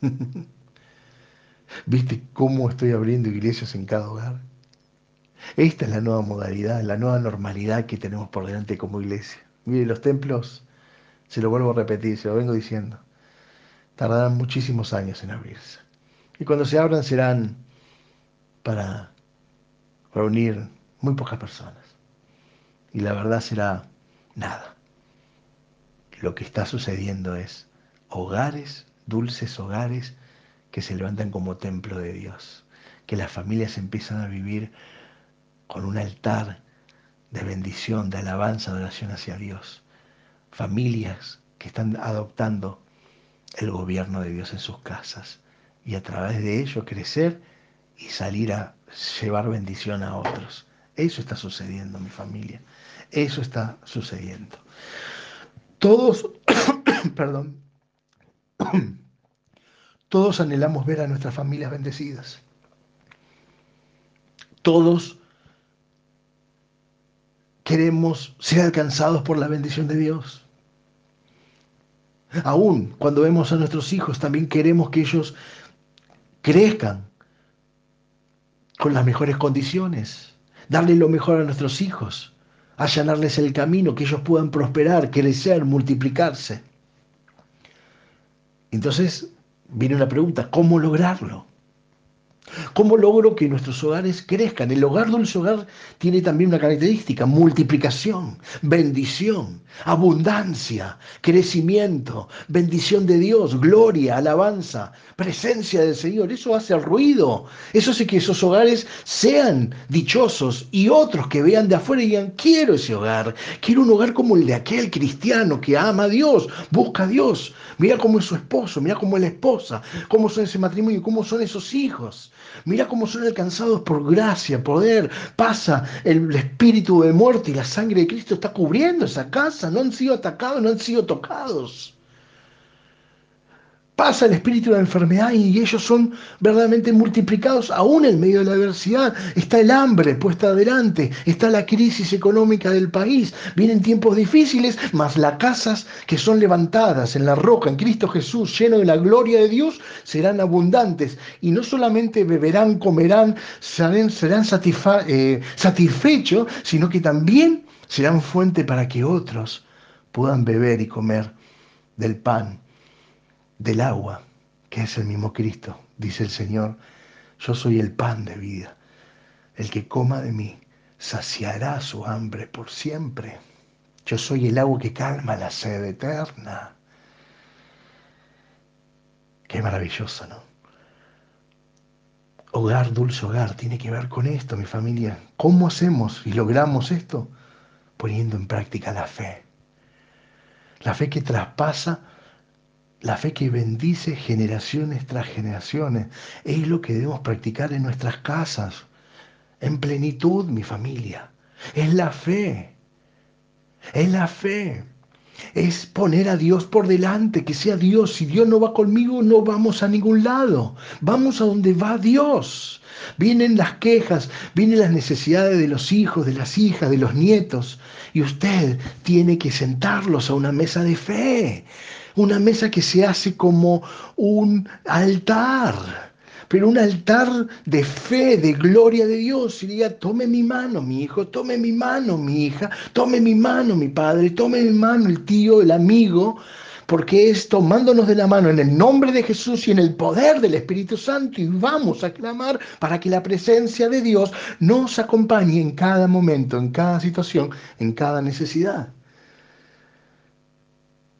¿Viste cómo estoy abriendo iglesias en cada hogar? Esta es la nueva modalidad, la nueva normalidad que tenemos por delante como iglesia. Mire, los templos, se lo vuelvo a repetir, se lo vengo diciendo, tardarán muchísimos años en abrirse. Y cuando se abran serán para reunir muy pocas personas. Y la verdad será nada. Lo que está sucediendo es hogares, dulces hogares, que se levantan como templo de Dios. Que las familias empiezan a vivir con un altar de bendición, de alabanza, de oración hacia Dios. Familias que están adoptando el gobierno de Dios en sus casas y a través de ello crecer y salir a llevar bendición a otros. Eso está sucediendo, mi familia. Eso está sucediendo. Todos, *coughs* perdón, *coughs* todos anhelamos ver a nuestras familias bendecidas. Todos queremos ser alcanzados por la bendición de Dios. Aún cuando vemos a nuestros hijos, también queremos que ellos crezcan con las mejores condiciones, darle lo mejor a nuestros hijos, allanarles el camino, que ellos puedan prosperar, crecer, multiplicarse. Entonces viene una pregunta, ¿cómo lograrlo? ¿Cómo logro que nuestros hogares crezcan? El hogar dulce hogar tiene también una característica, multiplicación, bendición, abundancia, crecimiento, bendición de Dios, gloria, alabanza, presencia del Señor. Eso hace ruido, eso hace que esos hogares sean dichosos y otros que vean de afuera y digan, quiero ese hogar, quiero un hogar como el de aquel cristiano que ama a Dios, busca a Dios. Mira cómo es su esposo, mira cómo es la esposa, cómo son ese matrimonio, cómo son esos hijos. Mira cómo son alcanzados por gracia, poder. Pasa el espíritu de muerte y la sangre de Cristo está cubriendo esa casa. No han sido atacados, no han sido tocados. Pasa el espíritu de la enfermedad y ellos son verdaderamente multiplicados aún en medio de la adversidad. Está el hambre puesta adelante, está la crisis económica del país, vienen tiempos difíciles, mas las casas que son levantadas en la roca, en Cristo Jesús, lleno de la gloria de Dios, serán abundantes y no solamente beberán, comerán, serán, serán eh, satisfechos, sino que también serán fuente para que otros puedan beber y comer del pan del agua, que es el mismo Cristo, dice el Señor, yo soy el pan de vida. El que coma de mí saciará su hambre por siempre. Yo soy el agua que calma la sed eterna. Qué maravilloso, ¿no? Hogar, dulce hogar, tiene que ver con esto, mi familia. ¿Cómo hacemos y logramos esto? Poniendo en práctica la fe. La fe que traspasa la fe que bendice generaciones tras generaciones es lo que debemos practicar en nuestras casas, en plenitud, mi familia. Es la fe. Es la fe. Es poner a Dios por delante, que sea Dios. Si Dios no va conmigo, no vamos a ningún lado. Vamos a donde va Dios. Vienen las quejas, vienen las necesidades de los hijos, de las hijas, de los nietos. Y usted tiene que sentarlos a una mesa de fe una mesa que se hace como un altar, pero un altar de fe, de gloria de Dios. Y diga, tome mi mano, mi hijo, tome mi mano, mi hija, tome mi mano, mi padre, tome mi mano, el tío, el amigo, porque es tomándonos de la mano en el nombre de Jesús y en el poder del Espíritu Santo y vamos a clamar para que la presencia de Dios nos acompañe en cada momento, en cada situación, en cada necesidad.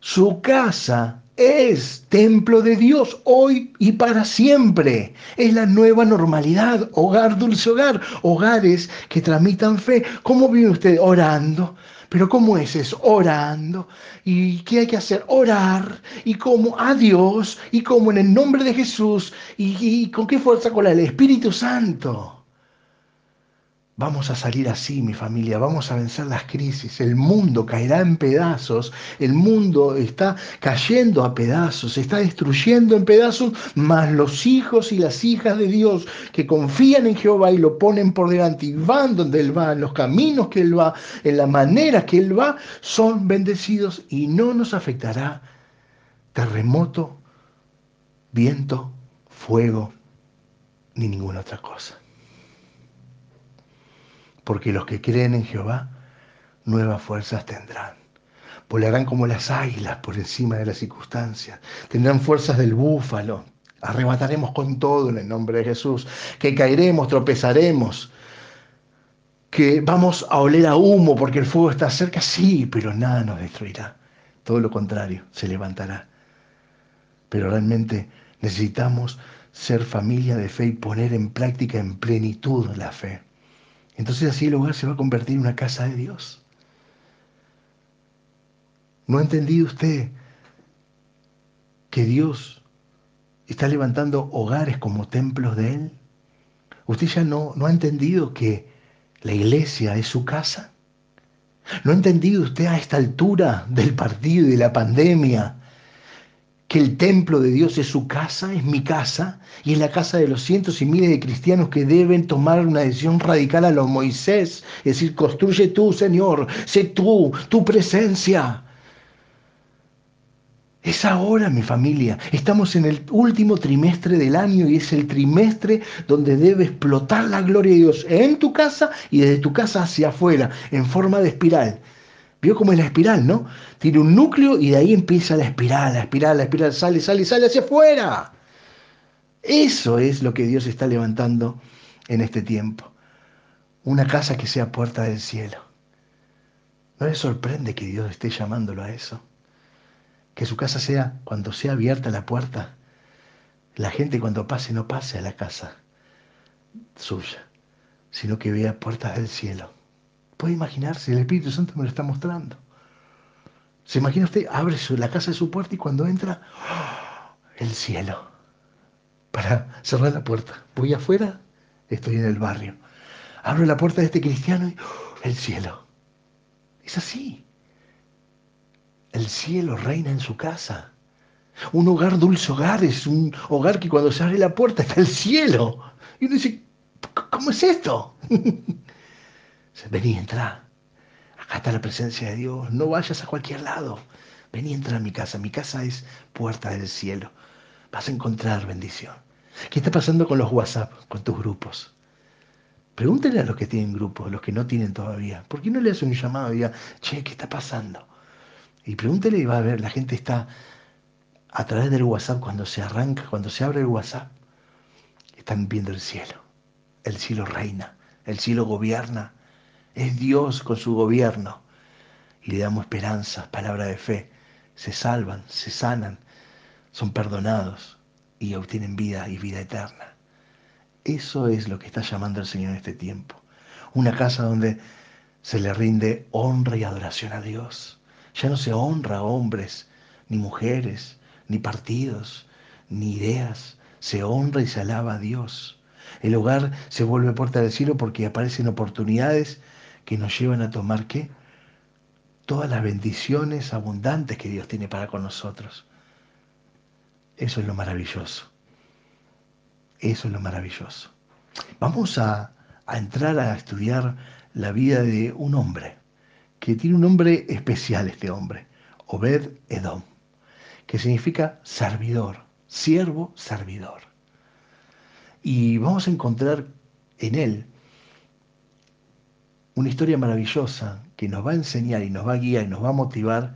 Su casa es templo de Dios hoy y para siempre. Es la nueva normalidad. Hogar, dulce hogar. Hogares que tramitan fe. ¿Cómo vive usted? Orando. Pero ¿cómo es eso? Orando. ¿Y qué hay que hacer? Orar. ¿Y cómo? A Dios. ¿Y cómo? En el nombre de Jesús. ¿Y, y con qué fuerza? Con el Espíritu Santo. Vamos a salir así, mi familia, vamos a vencer las crisis. El mundo caerá en pedazos, el mundo está cayendo a pedazos, se está destruyendo en pedazos, mas los hijos y las hijas de Dios que confían en Jehová y lo ponen por delante y van donde Él va, en los caminos que Él va, en la manera que Él va, son bendecidos y no nos afectará terremoto, viento, fuego, ni ninguna otra cosa porque los que creen en Jehová nuevas fuerzas tendrán. Volarán como las águilas por encima de las circunstancias. Tendrán fuerzas del búfalo. Arrebataremos con todo en el nombre de Jesús. Que caeremos, tropezaremos. Que vamos a oler a humo porque el fuego está cerca. Sí, pero nada nos destruirá. Todo lo contrario, se levantará. Pero realmente necesitamos ser familia de fe y poner en práctica en plenitud la fe. Entonces así el hogar se va a convertir en una casa de Dios. ¿No ha entendido usted que Dios está levantando hogares como templos de Él? ¿Usted ya no, no ha entendido que la iglesia es su casa? ¿No ha entendido usted a esta altura del partido y de la pandemia que el templo de Dios es su casa, es mi casa, y es la casa de los cientos y miles de cristianos que deben tomar una decisión radical a los Moisés, es decir, construye tú, Señor, sé tú, tu presencia. Es ahora, mi familia. Estamos en el último trimestre del año y es el trimestre donde debe explotar la gloria de Dios en tu casa y desde tu casa hacia afuera, en forma de espiral. Vio cómo es la espiral, ¿no? Tiene un núcleo y de ahí empieza la espiral, la espiral, la espiral, sale, sale, sale hacia afuera. Eso es lo que Dios está levantando en este tiempo. Una casa que sea puerta del cielo. ¿No le sorprende que Dios esté llamándolo a eso? Que su casa sea, cuando sea abierta la puerta, la gente cuando pase no pase a la casa suya, sino que vea puertas del cielo Puede imaginarse, el Espíritu Santo me lo está mostrando. ¿Se imagina usted? Abre la casa de su puerta y cuando entra, ¡oh! el cielo. Para cerrar la puerta. Voy afuera, estoy en el barrio. Abro la puerta de este cristiano y ¡oh! el cielo. Es así. El cielo reina en su casa. Un hogar dulce hogar es un hogar que cuando se abre la puerta está el cielo. Y uno dice, ¿cómo es esto? *laughs* Vení, entra. Acá está la presencia de Dios. No vayas a cualquier lado. Vení, entra a mi casa. Mi casa es puerta del cielo. Vas a encontrar bendición. ¿Qué está pasando con los WhatsApp, con tus grupos? Pregúntele a los que tienen grupos, los que no tienen todavía. ¿Por qué no le hace un llamado y diga, che, ¿qué está pasando? Y pregúntele y va a ver, la gente está a través del WhatsApp, cuando se arranca, cuando se abre el WhatsApp, están viendo el cielo. El cielo reina, el cielo gobierna. Es Dios con su gobierno. Y le damos esperanza, palabra de fe. Se salvan, se sanan, son perdonados y obtienen vida y vida eterna. Eso es lo que está llamando el Señor en este tiempo. Una casa donde se le rinde honra y adoración a Dios. Ya no se honra a hombres, ni mujeres, ni partidos, ni ideas. Se honra y se alaba a Dios. El hogar se vuelve puerta del cielo porque aparecen oportunidades que nos llevan a tomar qué? Todas las bendiciones abundantes que Dios tiene para con nosotros. Eso es lo maravilloso. Eso es lo maravilloso. Vamos a, a entrar a estudiar la vida de un hombre, que tiene un nombre especial este hombre, Obed Edom que significa servidor, siervo, servidor. Y vamos a encontrar en él una historia maravillosa que nos va a enseñar y nos va a guiar y nos va a motivar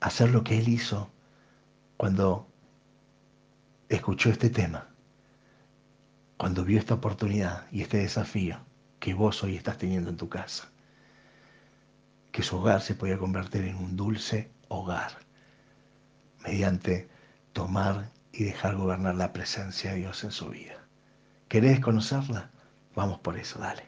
a hacer lo que él hizo cuando escuchó este tema, cuando vio esta oportunidad y este desafío que vos hoy estás teniendo en tu casa, que su hogar se podía convertir en un dulce hogar mediante tomar y dejar gobernar la presencia de Dios en su vida. ¿Querés conocerla? Vamos por eso, dale.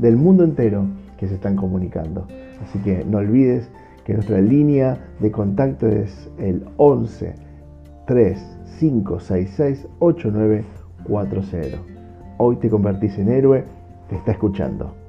del mundo entero que se están comunicando. Así que no olvides que nuestra línea de contacto es el 11 3566 8940. Hoy te convertís en héroe, te está escuchando.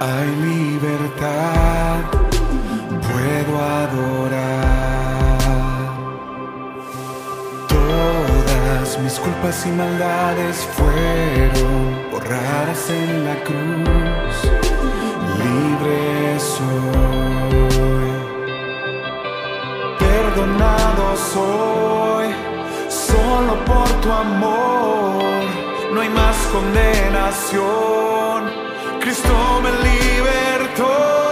Hay libertad, puedo adorar. Todas mis culpas y maldades fueron borradas en la cruz, libre soy, perdonado soy, solo por tu amor no hay más condenación. Cristo me libertó.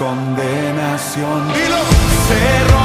Hay más condenación. Se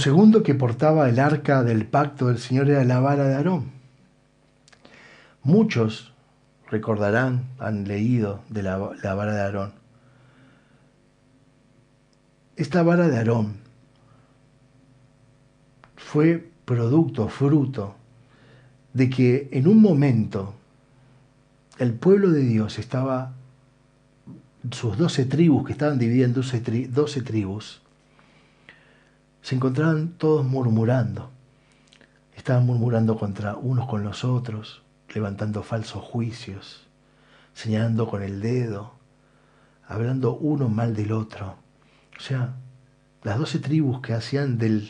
segundo que portaba el arca del pacto del Señor era la vara de Aarón. Muchos recordarán, han leído de la, vara de Aarón. Esta vara de Aarón fue producto, fruto de que en un momento el pueblo de Dios estaba, sus doce tribus que estaban divididas en doce tribus, se encontraban todos murmurando. Estaban murmurando contra unos con los otros, levantando falsos juicios, señalando con el dedo, hablando uno mal del otro. O sea, las doce tribus que hacían del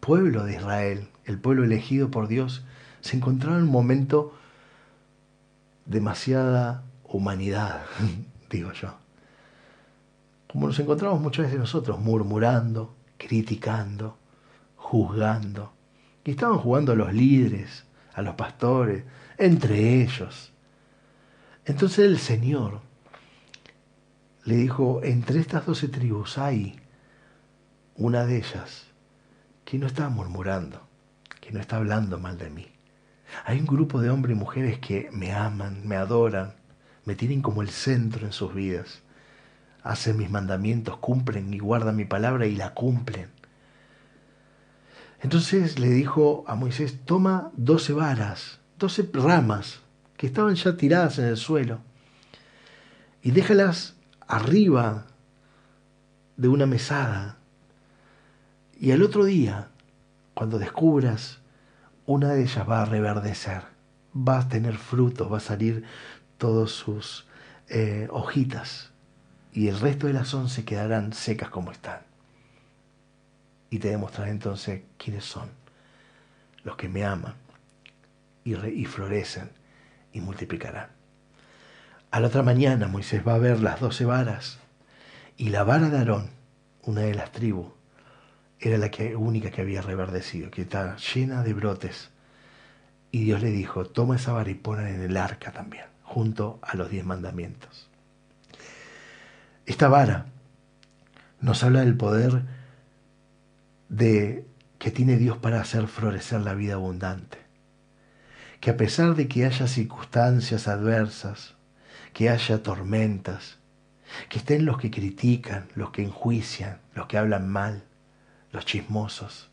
pueblo de Israel, el pueblo elegido por Dios, se encontraban en un momento demasiada humanidad, *laughs* digo yo. Como nos encontramos muchas veces nosotros, murmurando, criticando, juzgando. Y estaban jugando a los líderes, a los pastores, entre ellos. Entonces el Señor le dijo, entre estas doce tribus hay una de ellas que no está murmurando, que no está hablando mal de mí. Hay un grupo de hombres y mujeres que me aman, me adoran, me tienen como el centro en sus vidas. Hacen mis mandamientos, cumplen y guardan mi palabra y la cumplen. Entonces le dijo a Moisés, toma doce varas, doce ramas que estaban ya tiradas en el suelo y déjalas arriba de una mesada. Y al otro día, cuando descubras, una de ellas va a reverdecer, va a tener frutos, va a salir todas sus eh, hojitas y el resto de las once quedarán secas como están. Y te demostraré entonces quiénes son los que me aman y, re- y florecen y multiplicarán. A la otra mañana Moisés va a ver las doce varas y la vara de Aarón, una de las tribus, era la única que había reverdecido, que está llena de brotes. Y Dios le dijo, toma esa vara y ponla en el arca también, junto a los diez mandamientos. Esta vara nos habla del poder de que tiene Dios para hacer florecer la vida abundante. Que a pesar de que haya circunstancias adversas, que haya tormentas, que estén los que critican, los que enjuician, los que hablan mal, los chismosos,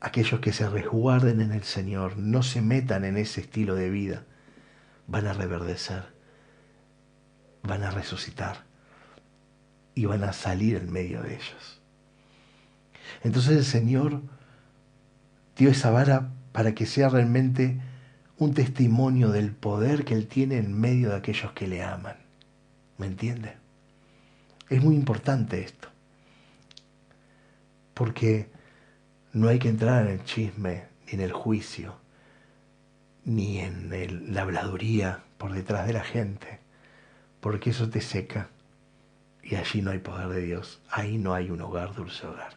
aquellos que se resguarden en el Señor, no se metan en ese estilo de vida, van a reverdecer, van a resucitar y van a salir en medio de ellos. Entonces el Señor dio esa vara para que sea realmente un testimonio del poder que Él tiene en medio de aquellos que le aman. ¿Me entiende? Es muy importante esto. Porque no hay que entrar en el chisme ni en el juicio. ni en la habladuría por detrás de la gente, porque eso te seca y allí no hay poder de Dios, ahí no hay un hogar, dulce hogar.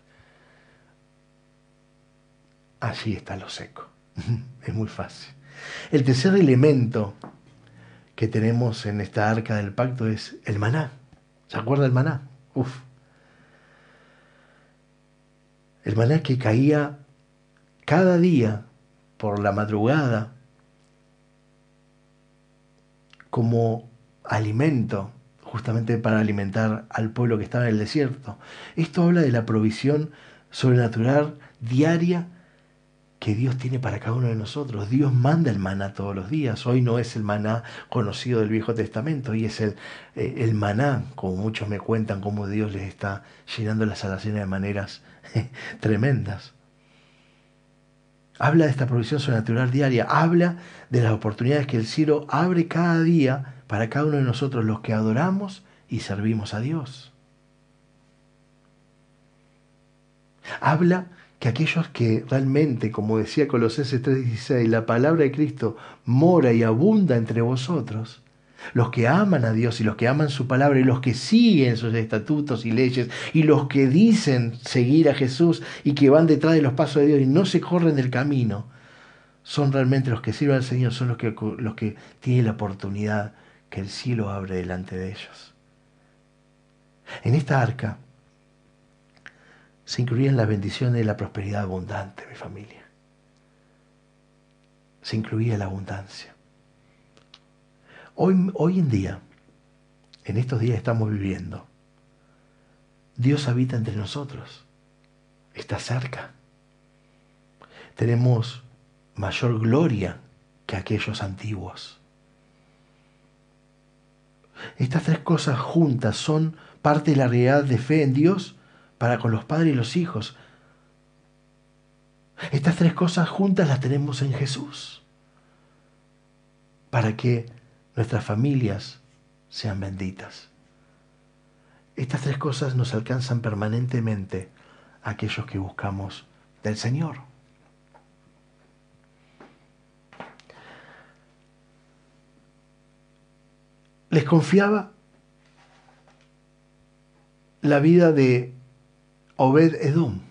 Allí está lo seco, *laughs* es muy fácil. El tercer elemento que tenemos en esta arca del pacto es el maná. ¿Se acuerda del maná? Uf. El maná que caía cada día por la madrugada como alimento, justamente para alimentar al pueblo que estaba en el desierto. Esto habla de la provisión sobrenatural diaria que Dios tiene para cada uno de nosotros. Dios manda el maná todos los días. Hoy no es el maná conocido del Viejo Testamento, hoy es el, eh, el maná, como muchos me cuentan, cómo Dios les está llenando las alacenas de maneras *laughs* tremendas. Habla de esta provisión sobrenatural diaria, habla de las oportunidades que el cielo abre cada día para cada uno de nosotros, los que adoramos y servimos a Dios. Habla que aquellos que realmente, como decía Colosenses 3:16, la palabra de Cristo mora y abunda entre vosotros, los que aman a Dios y los que aman su palabra y los que siguen sus estatutos y leyes y los que dicen seguir a Jesús y que van detrás de los pasos de Dios y no se corren del camino, son realmente los que sirven al Señor, son los que, tienen la oportunidad que el cielo abre delante de ellos. En esta arca se incluían las bendiciones de la prosperidad abundante, mi familia. Se incluía la abundancia. Hoy, hoy en día, en estos días estamos viviendo, Dios habita entre nosotros, está cerca. Tenemos mayor gloria que aquellos antiguos. Estas tres cosas juntas son parte de la realidad de fe en Dios para con los padres y los hijos. Estas tres cosas juntas las tenemos en Jesús para que nuestras familias sean benditas. Estas tres cosas nos alcanzan permanentemente a aquellos que buscamos del Señor. Les confiaba la vida de Obed Edom,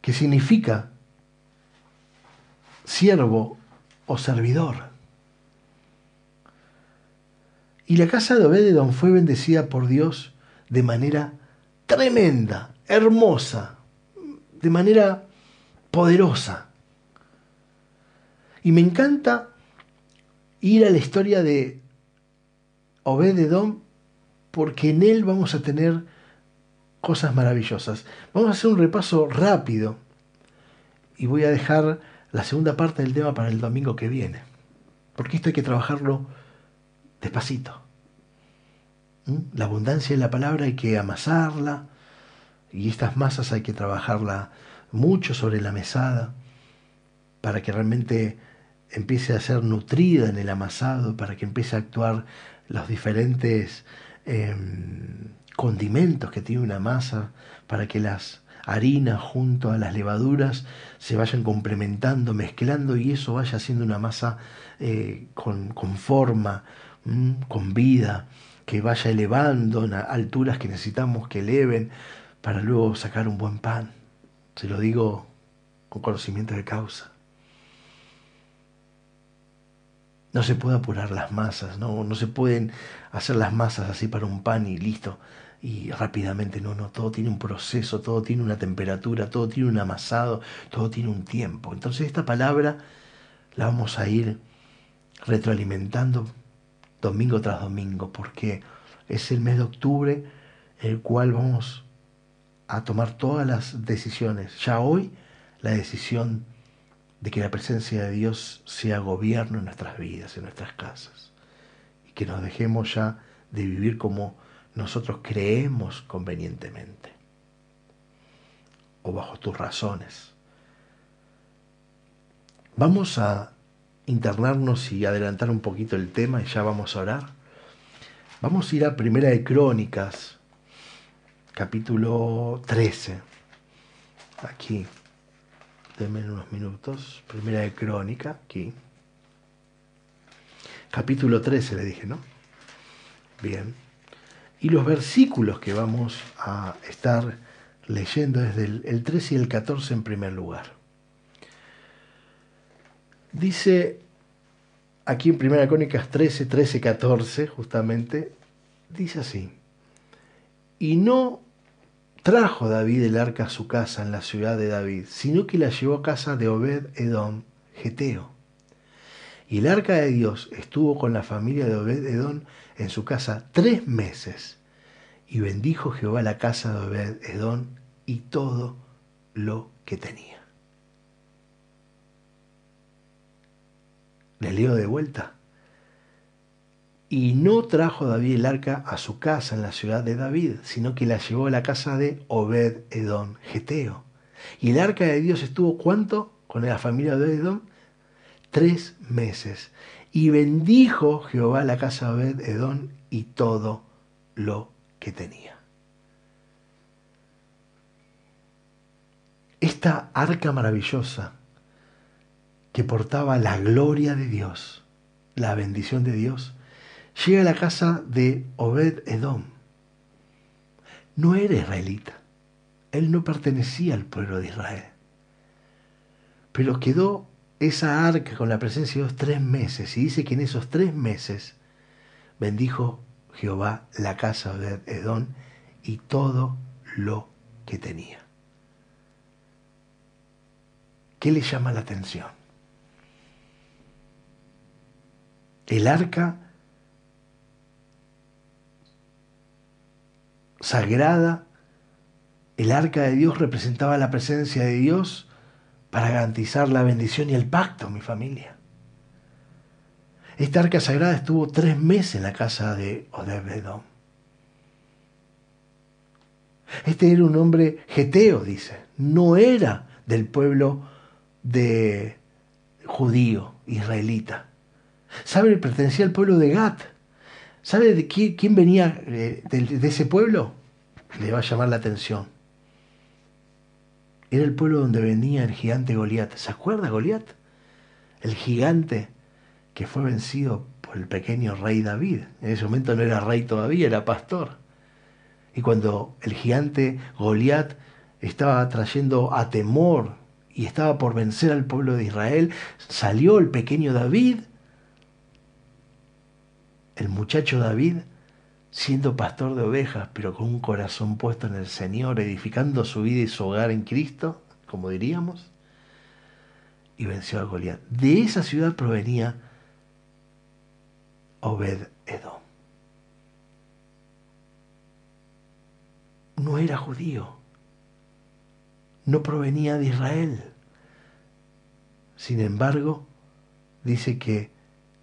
que significa siervo o servidor. Y la casa de Obed Edom fue bendecida por Dios de manera tremenda, hermosa, de manera poderosa. Y me encanta ir a la historia de Obed Edom porque en él vamos a tener cosas maravillosas. Vamos a hacer un repaso rápido y voy a dejar la segunda parte del tema para el domingo que viene. Porque esto hay que trabajarlo despacito. ¿Mm? La abundancia de la palabra hay que amasarla y estas masas hay que trabajarla mucho sobre la mesada para que realmente empiece a ser nutrida en el amasado, para que empiece a actuar los diferentes eh, condimentos que tiene una masa, para que las harinas junto a las levaduras se vayan complementando, mezclando y eso vaya haciendo una masa eh, con, con, forma, con vida, que vaya elevando a alturas que necesitamos que eleven para luego sacar un buen pan. Se lo digo con conocimiento de causa. No se puede apurar las masas, no, no se pueden hacer las masas así para un pan y listo y rápidamente, no, no, todo tiene un proceso, todo tiene una temperatura, todo tiene un amasado, todo tiene un tiempo. Entonces esta palabra la vamos a ir retroalimentando domingo tras domingo, porque es el mes de octubre el cual vamos a tomar todas las decisiones. Ya hoy la decisión de que la presencia de Dios sea gobierno en nuestras vidas, en nuestras casas, y que nos dejemos ya de vivir como nosotros creemos convenientemente o bajo tus razones. Vamos a internarnos y adelantar un poquito el tema y ya vamos a orar. Vamos a ir a Primera de Crónicas, capítulo 13. Aquí. Denme unos minutos. Primera de Crónica, aquí. Capítulo 13 le dije, ¿no? Bien. Y los versículos que vamos a estar leyendo desde el, el 13 y el 14 en primer lugar. Dice aquí en Primera Crónicas 13, 13, 14, justamente, dice así. Y no trajo David el arca a su casa en la ciudad de David, sino que la llevó a casa de Obed Edom, Geteo. Y el arca de Dios estuvo con la familia de Obed Edom en su casa tres meses. Y bendijo Jehová la casa de Obed Edom y todo lo que tenía. Le leo de vuelta. Y no trajo David el arca a su casa en la ciudad de David, sino que la llevó a la casa de Obed Edom, Geteo. Y el arca de Dios estuvo cuánto con la familia de Edom? Tres meses. Y bendijo Jehová la casa de Obed Edom y todo lo que tenía. Esta arca maravillosa que portaba la gloria de Dios, la bendición de Dios, llega a la casa de Obed Edom. No era israelita, él no pertenecía al pueblo de Israel, pero quedó esa arca con la presencia de Dios tres meses y dice que en esos tres meses bendijo Jehová la casa de Edom y todo lo que tenía. ¿Qué le llama la atención? El arca sagrada, el arca de Dios representaba la presencia de Dios para garantizar la bendición y el pacto, mi familia. Esta arca sagrada estuvo tres meses en la casa de Odebedom. Este era un hombre geteo, dice. No era del pueblo de judío, israelita. ¿Sabe? Pertenecía al pueblo de Gat. ¿Sabe de quién, venía eh, de, de ese pueblo? Le va a llamar la atención. Era el pueblo donde venía el gigante Goliat. ¿Se acuerda Goliat? El gigante que fue vencido por el pequeño rey David. En ese momento no era rey todavía, era pastor. Y cuando el gigante Goliat estaba trayendo a temor y estaba por vencer al pueblo de Israel, salió el pequeño David, el muchacho David, siendo pastor de ovejas, pero con un corazón puesto en el Señor, edificando su vida y su hogar en Cristo, como diríamos, y venció a Goliat. De esa ciudad provenía Obed Edom. No era judío, no provenía de Israel. Sin embargo, dice que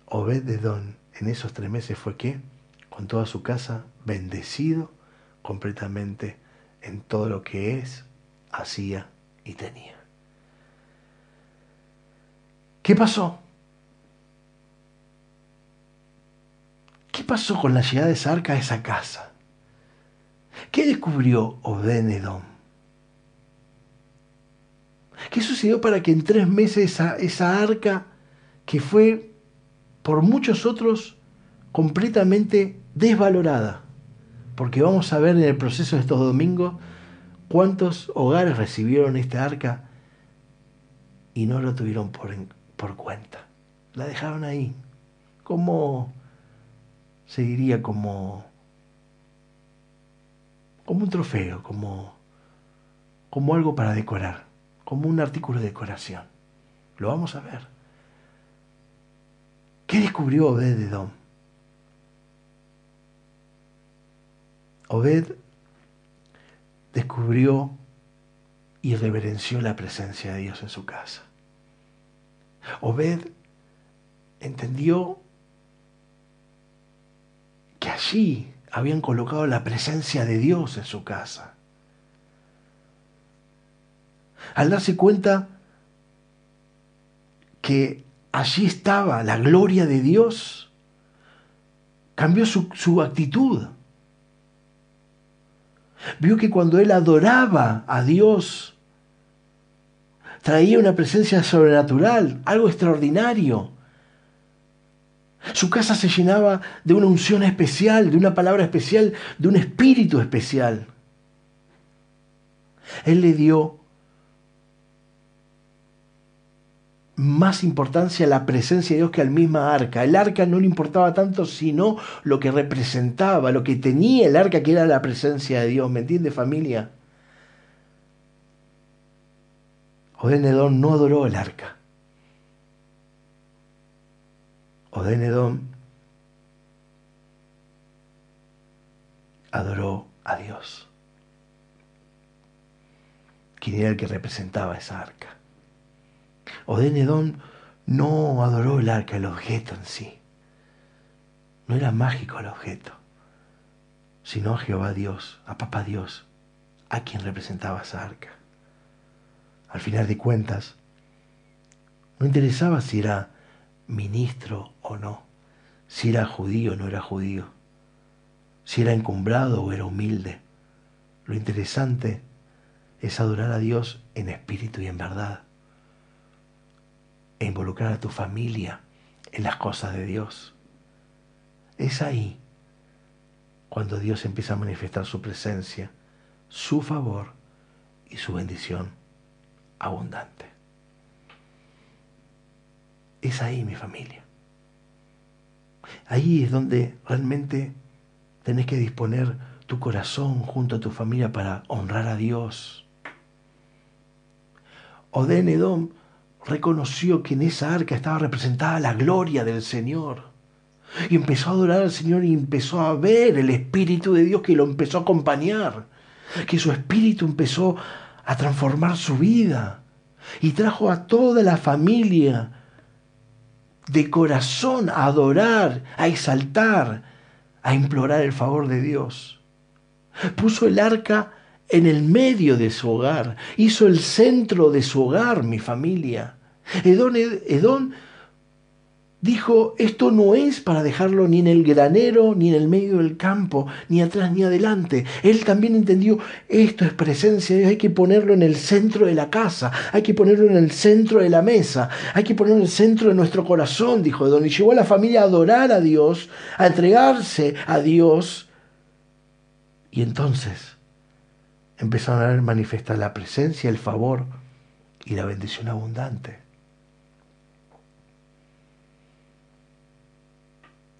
Obed Edom en esos tres meses fue que, con toda su casa, bendecido completamente en todo lo que es, hacía y tenía. ¿Qué pasó? ¿Qué pasó con la llegada de esa arca a esa casa? ¿Qué descubrió Obed-Edom? ¿Qué sucedió para que en tres meses esa, esa arca, que fue por muchos otros completamente desvalorada? Porque vamos a ver en el proceso de estos domingos cuántos hogares recibieron esta arca y no lo tuvieron por, por cuenta. La dejaron ahí, como se diría como, como un trofeo, como, como algo para decorar, como un artículo de decoración. Lo vamos a ver. ¿Qué descubrió Obed de Dom? Obed descubrió y reverenció la presencia de Dios en su casa. Obed entendió que allí habían colocado la presencia de Dios en su casa. Al darse cuenta que allí estaba la gloria de Dios, cambió su, su actitud. Vio que cuando él adoraba a Dios, traía una presencia sobrenatural, algo extraordinario. Su casa se llenaba de una unción especial, de una palabra especial, de un espíritu especial. Él le dio más importancia a la presencia de Dios que al misma arca. El arca no le importaba tanto sino lo que representaba, lo que tenía el arca que era la presencia de Dios. ¿Me entiende familia? Odenedón no adoró el arca. Odenedón adoró a Dios, quien era el que representaba esa arca. Odenedón no adoró el arca, el objeto en sí. No era mágico el objeto, sino a Jehová Dios, a Papá Dios, a quien representaba esa arca. Al final de cuentas, no interesaba si era ministro o no, si era judío o no era judío, si era encumbrado o era humilde. Lo interesante es adorar a Dios en espíritu y en verdad, e involucrar a tu familia en las cosas de Dios. Es ahí cuando Dios empieza a manifestar su presencia, su favor y su bendición abundante. Es ahí mi familia. Ahí es donde realmente tenés que disponer tu corazón junto a tu familia para honrar a Dios. Odén Edom reconoció que en esa arca estaba representada la gloria del Señor. Y empezó a adorar al Señor y empezó a ver el Espíritu de Dios que lo empezó a acompañar. Que su Espíritu empezó a transformar su vida. Y trajo a toda la familia de corazón a adorar, a exaltar, a implorar el favor de Dios. Puso el arca en el medio de su hogar, hizo el centro de su hogar, mi familia. Edón, Edón dijo, esto no es para dejarlo ni en el granero, ni en el medio del campo, ni atrás ni adelante. Él también entendió, esto es presencia de Dios, hay que ponerlo en el centro de la casa, hay que ponerlo en el centro de la mesa, hay que ponerlo en el centro de nuestro corazón, dijo Edón. Y llevó a la familia a adorar a Dios, a entregarse a Dios. Y entonces empezaron a manifestar la presencia, el favor y la bendición abundante.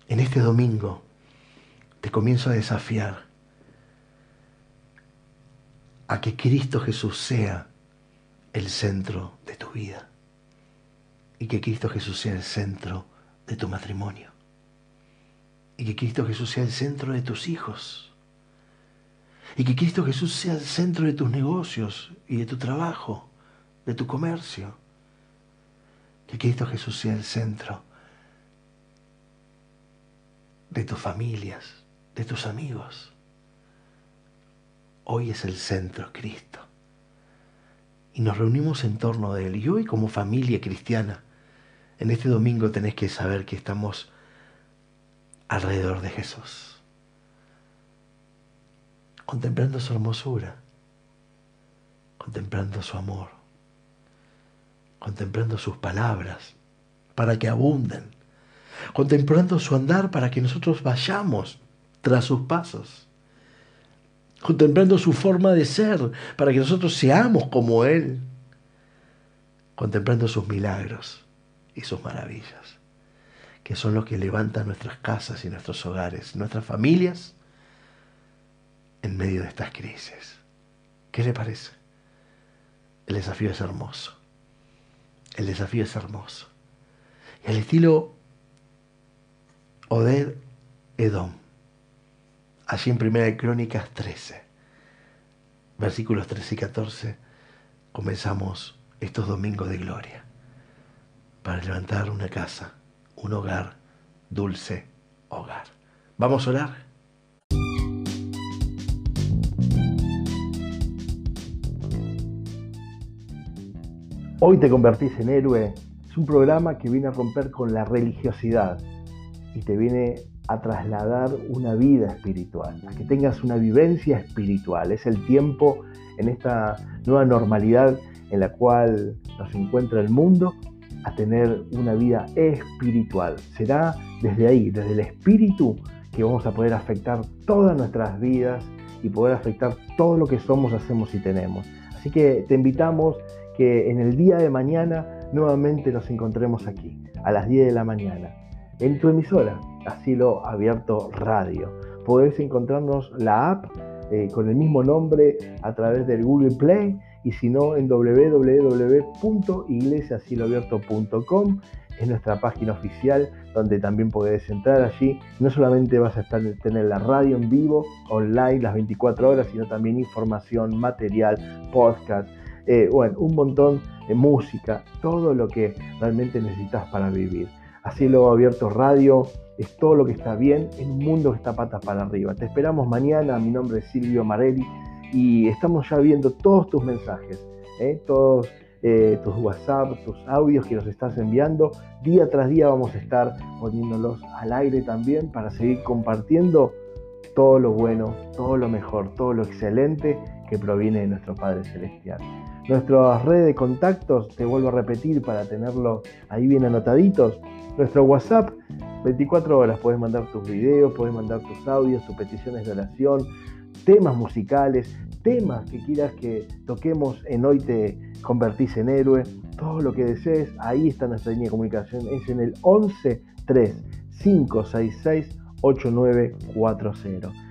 En este domingo te comienzo a desafiar a que Cristo Jesús sea el centro de tu vida y que Cristo Jesús sea el centro de tu matrimonio y que Cristo Jesús sea el centro de tus hijos y que Cristo Jesús sea el centro de tus negocios y de tu trabajo, de tu comercio. Que Cristo Jesús sea el centro de tus familias, de tus amigos. Hoy es el centro Cristo. Y nos reunimos en torno de Él. Y hoy como familia cristiana, en este domingo tenés que saber que estamos alrededor de Jesús, contemplando su hermosura, contemplando su amor, contemplando sus palabras, para que abunden contemplando su andar para que nosotros vayamos tras sus pasos, contemplando su forma de ser para que nosotros seamos como Él, contemplando sus milagros y sus maravillas, que son los que levantan nuestras casas y nuestros hogares, nuestras familias, en medio de estas crisis. ¿Qué le parece? El desafío es hermoso. El desafío es hermoso. Y al estilo Oded Edom. Allí en Primera de Crónicas 13, versículos 13 y 14, comenzamos estos domingos de gloria para levantar una casa, un hogar, dulce hogar. ¿Vamos a orar? Hoy te convertís en héroe. Es un programa que viene a romper con la religiosidad y te viene a trasladar una vida espiritual, a que tengas una vivencia espiritual. Es el tiempo en esta nueva normalidad en la cual nos encuentra el mundo a tener una vida espiritual. Será desde ahí, desde el espíritu, que vamos a poder afectar todas nuestras vidas y poder afectar todo lo que somos, hacemos y tenemos. Así que te invitamos que en el día de mañana nuevamente nos encontremos aquí, a las 10 de la mañana, en tu emisora, Asilo Abierto Radio. Podés encontrarnos la app eh, con el mismo nombre a través del Google Play y si no en www.iglesiasiloabierto.com es nuestra página oficial donde también podés entrar allí. No solamente vas a estar, tener la radio en vivo, online, las 24 horas, sino también información, material, podcast, eh, bueno, un montón de música, todo lo que realmente necesitas para vivir. Así lo abierto radio es todo lo que está bien en un mundo que está patas para arriba. Te esperamos mañana, mi nombre es Silvio Marelli y estamos ya viendo todos tus mensajes, ¿eh? todos eh, tus WhatsApp, tus audios que nos estás enviando. Día tras día vamos a estar poniéndolos al aire también para seguir compartiendo todo lo bueno, todo lo mejor, todo lo excelente que proviene de nuestro Padre Celestial. Nuestras redes de contactos, te vuelvo a repetir para tenerlo ahí bien anotaditos. Nuestro WhatsApp, 24 horas, puedes mandar tus videos, puedes mandar tus audios, tus peticiones de oración, temas musicales, temas que quieras que toquemos en Hoy Te Convertís en Héroe, todo lo que desees, ahí está nuestra línea de comunicación, es en el 11 3 566 8940.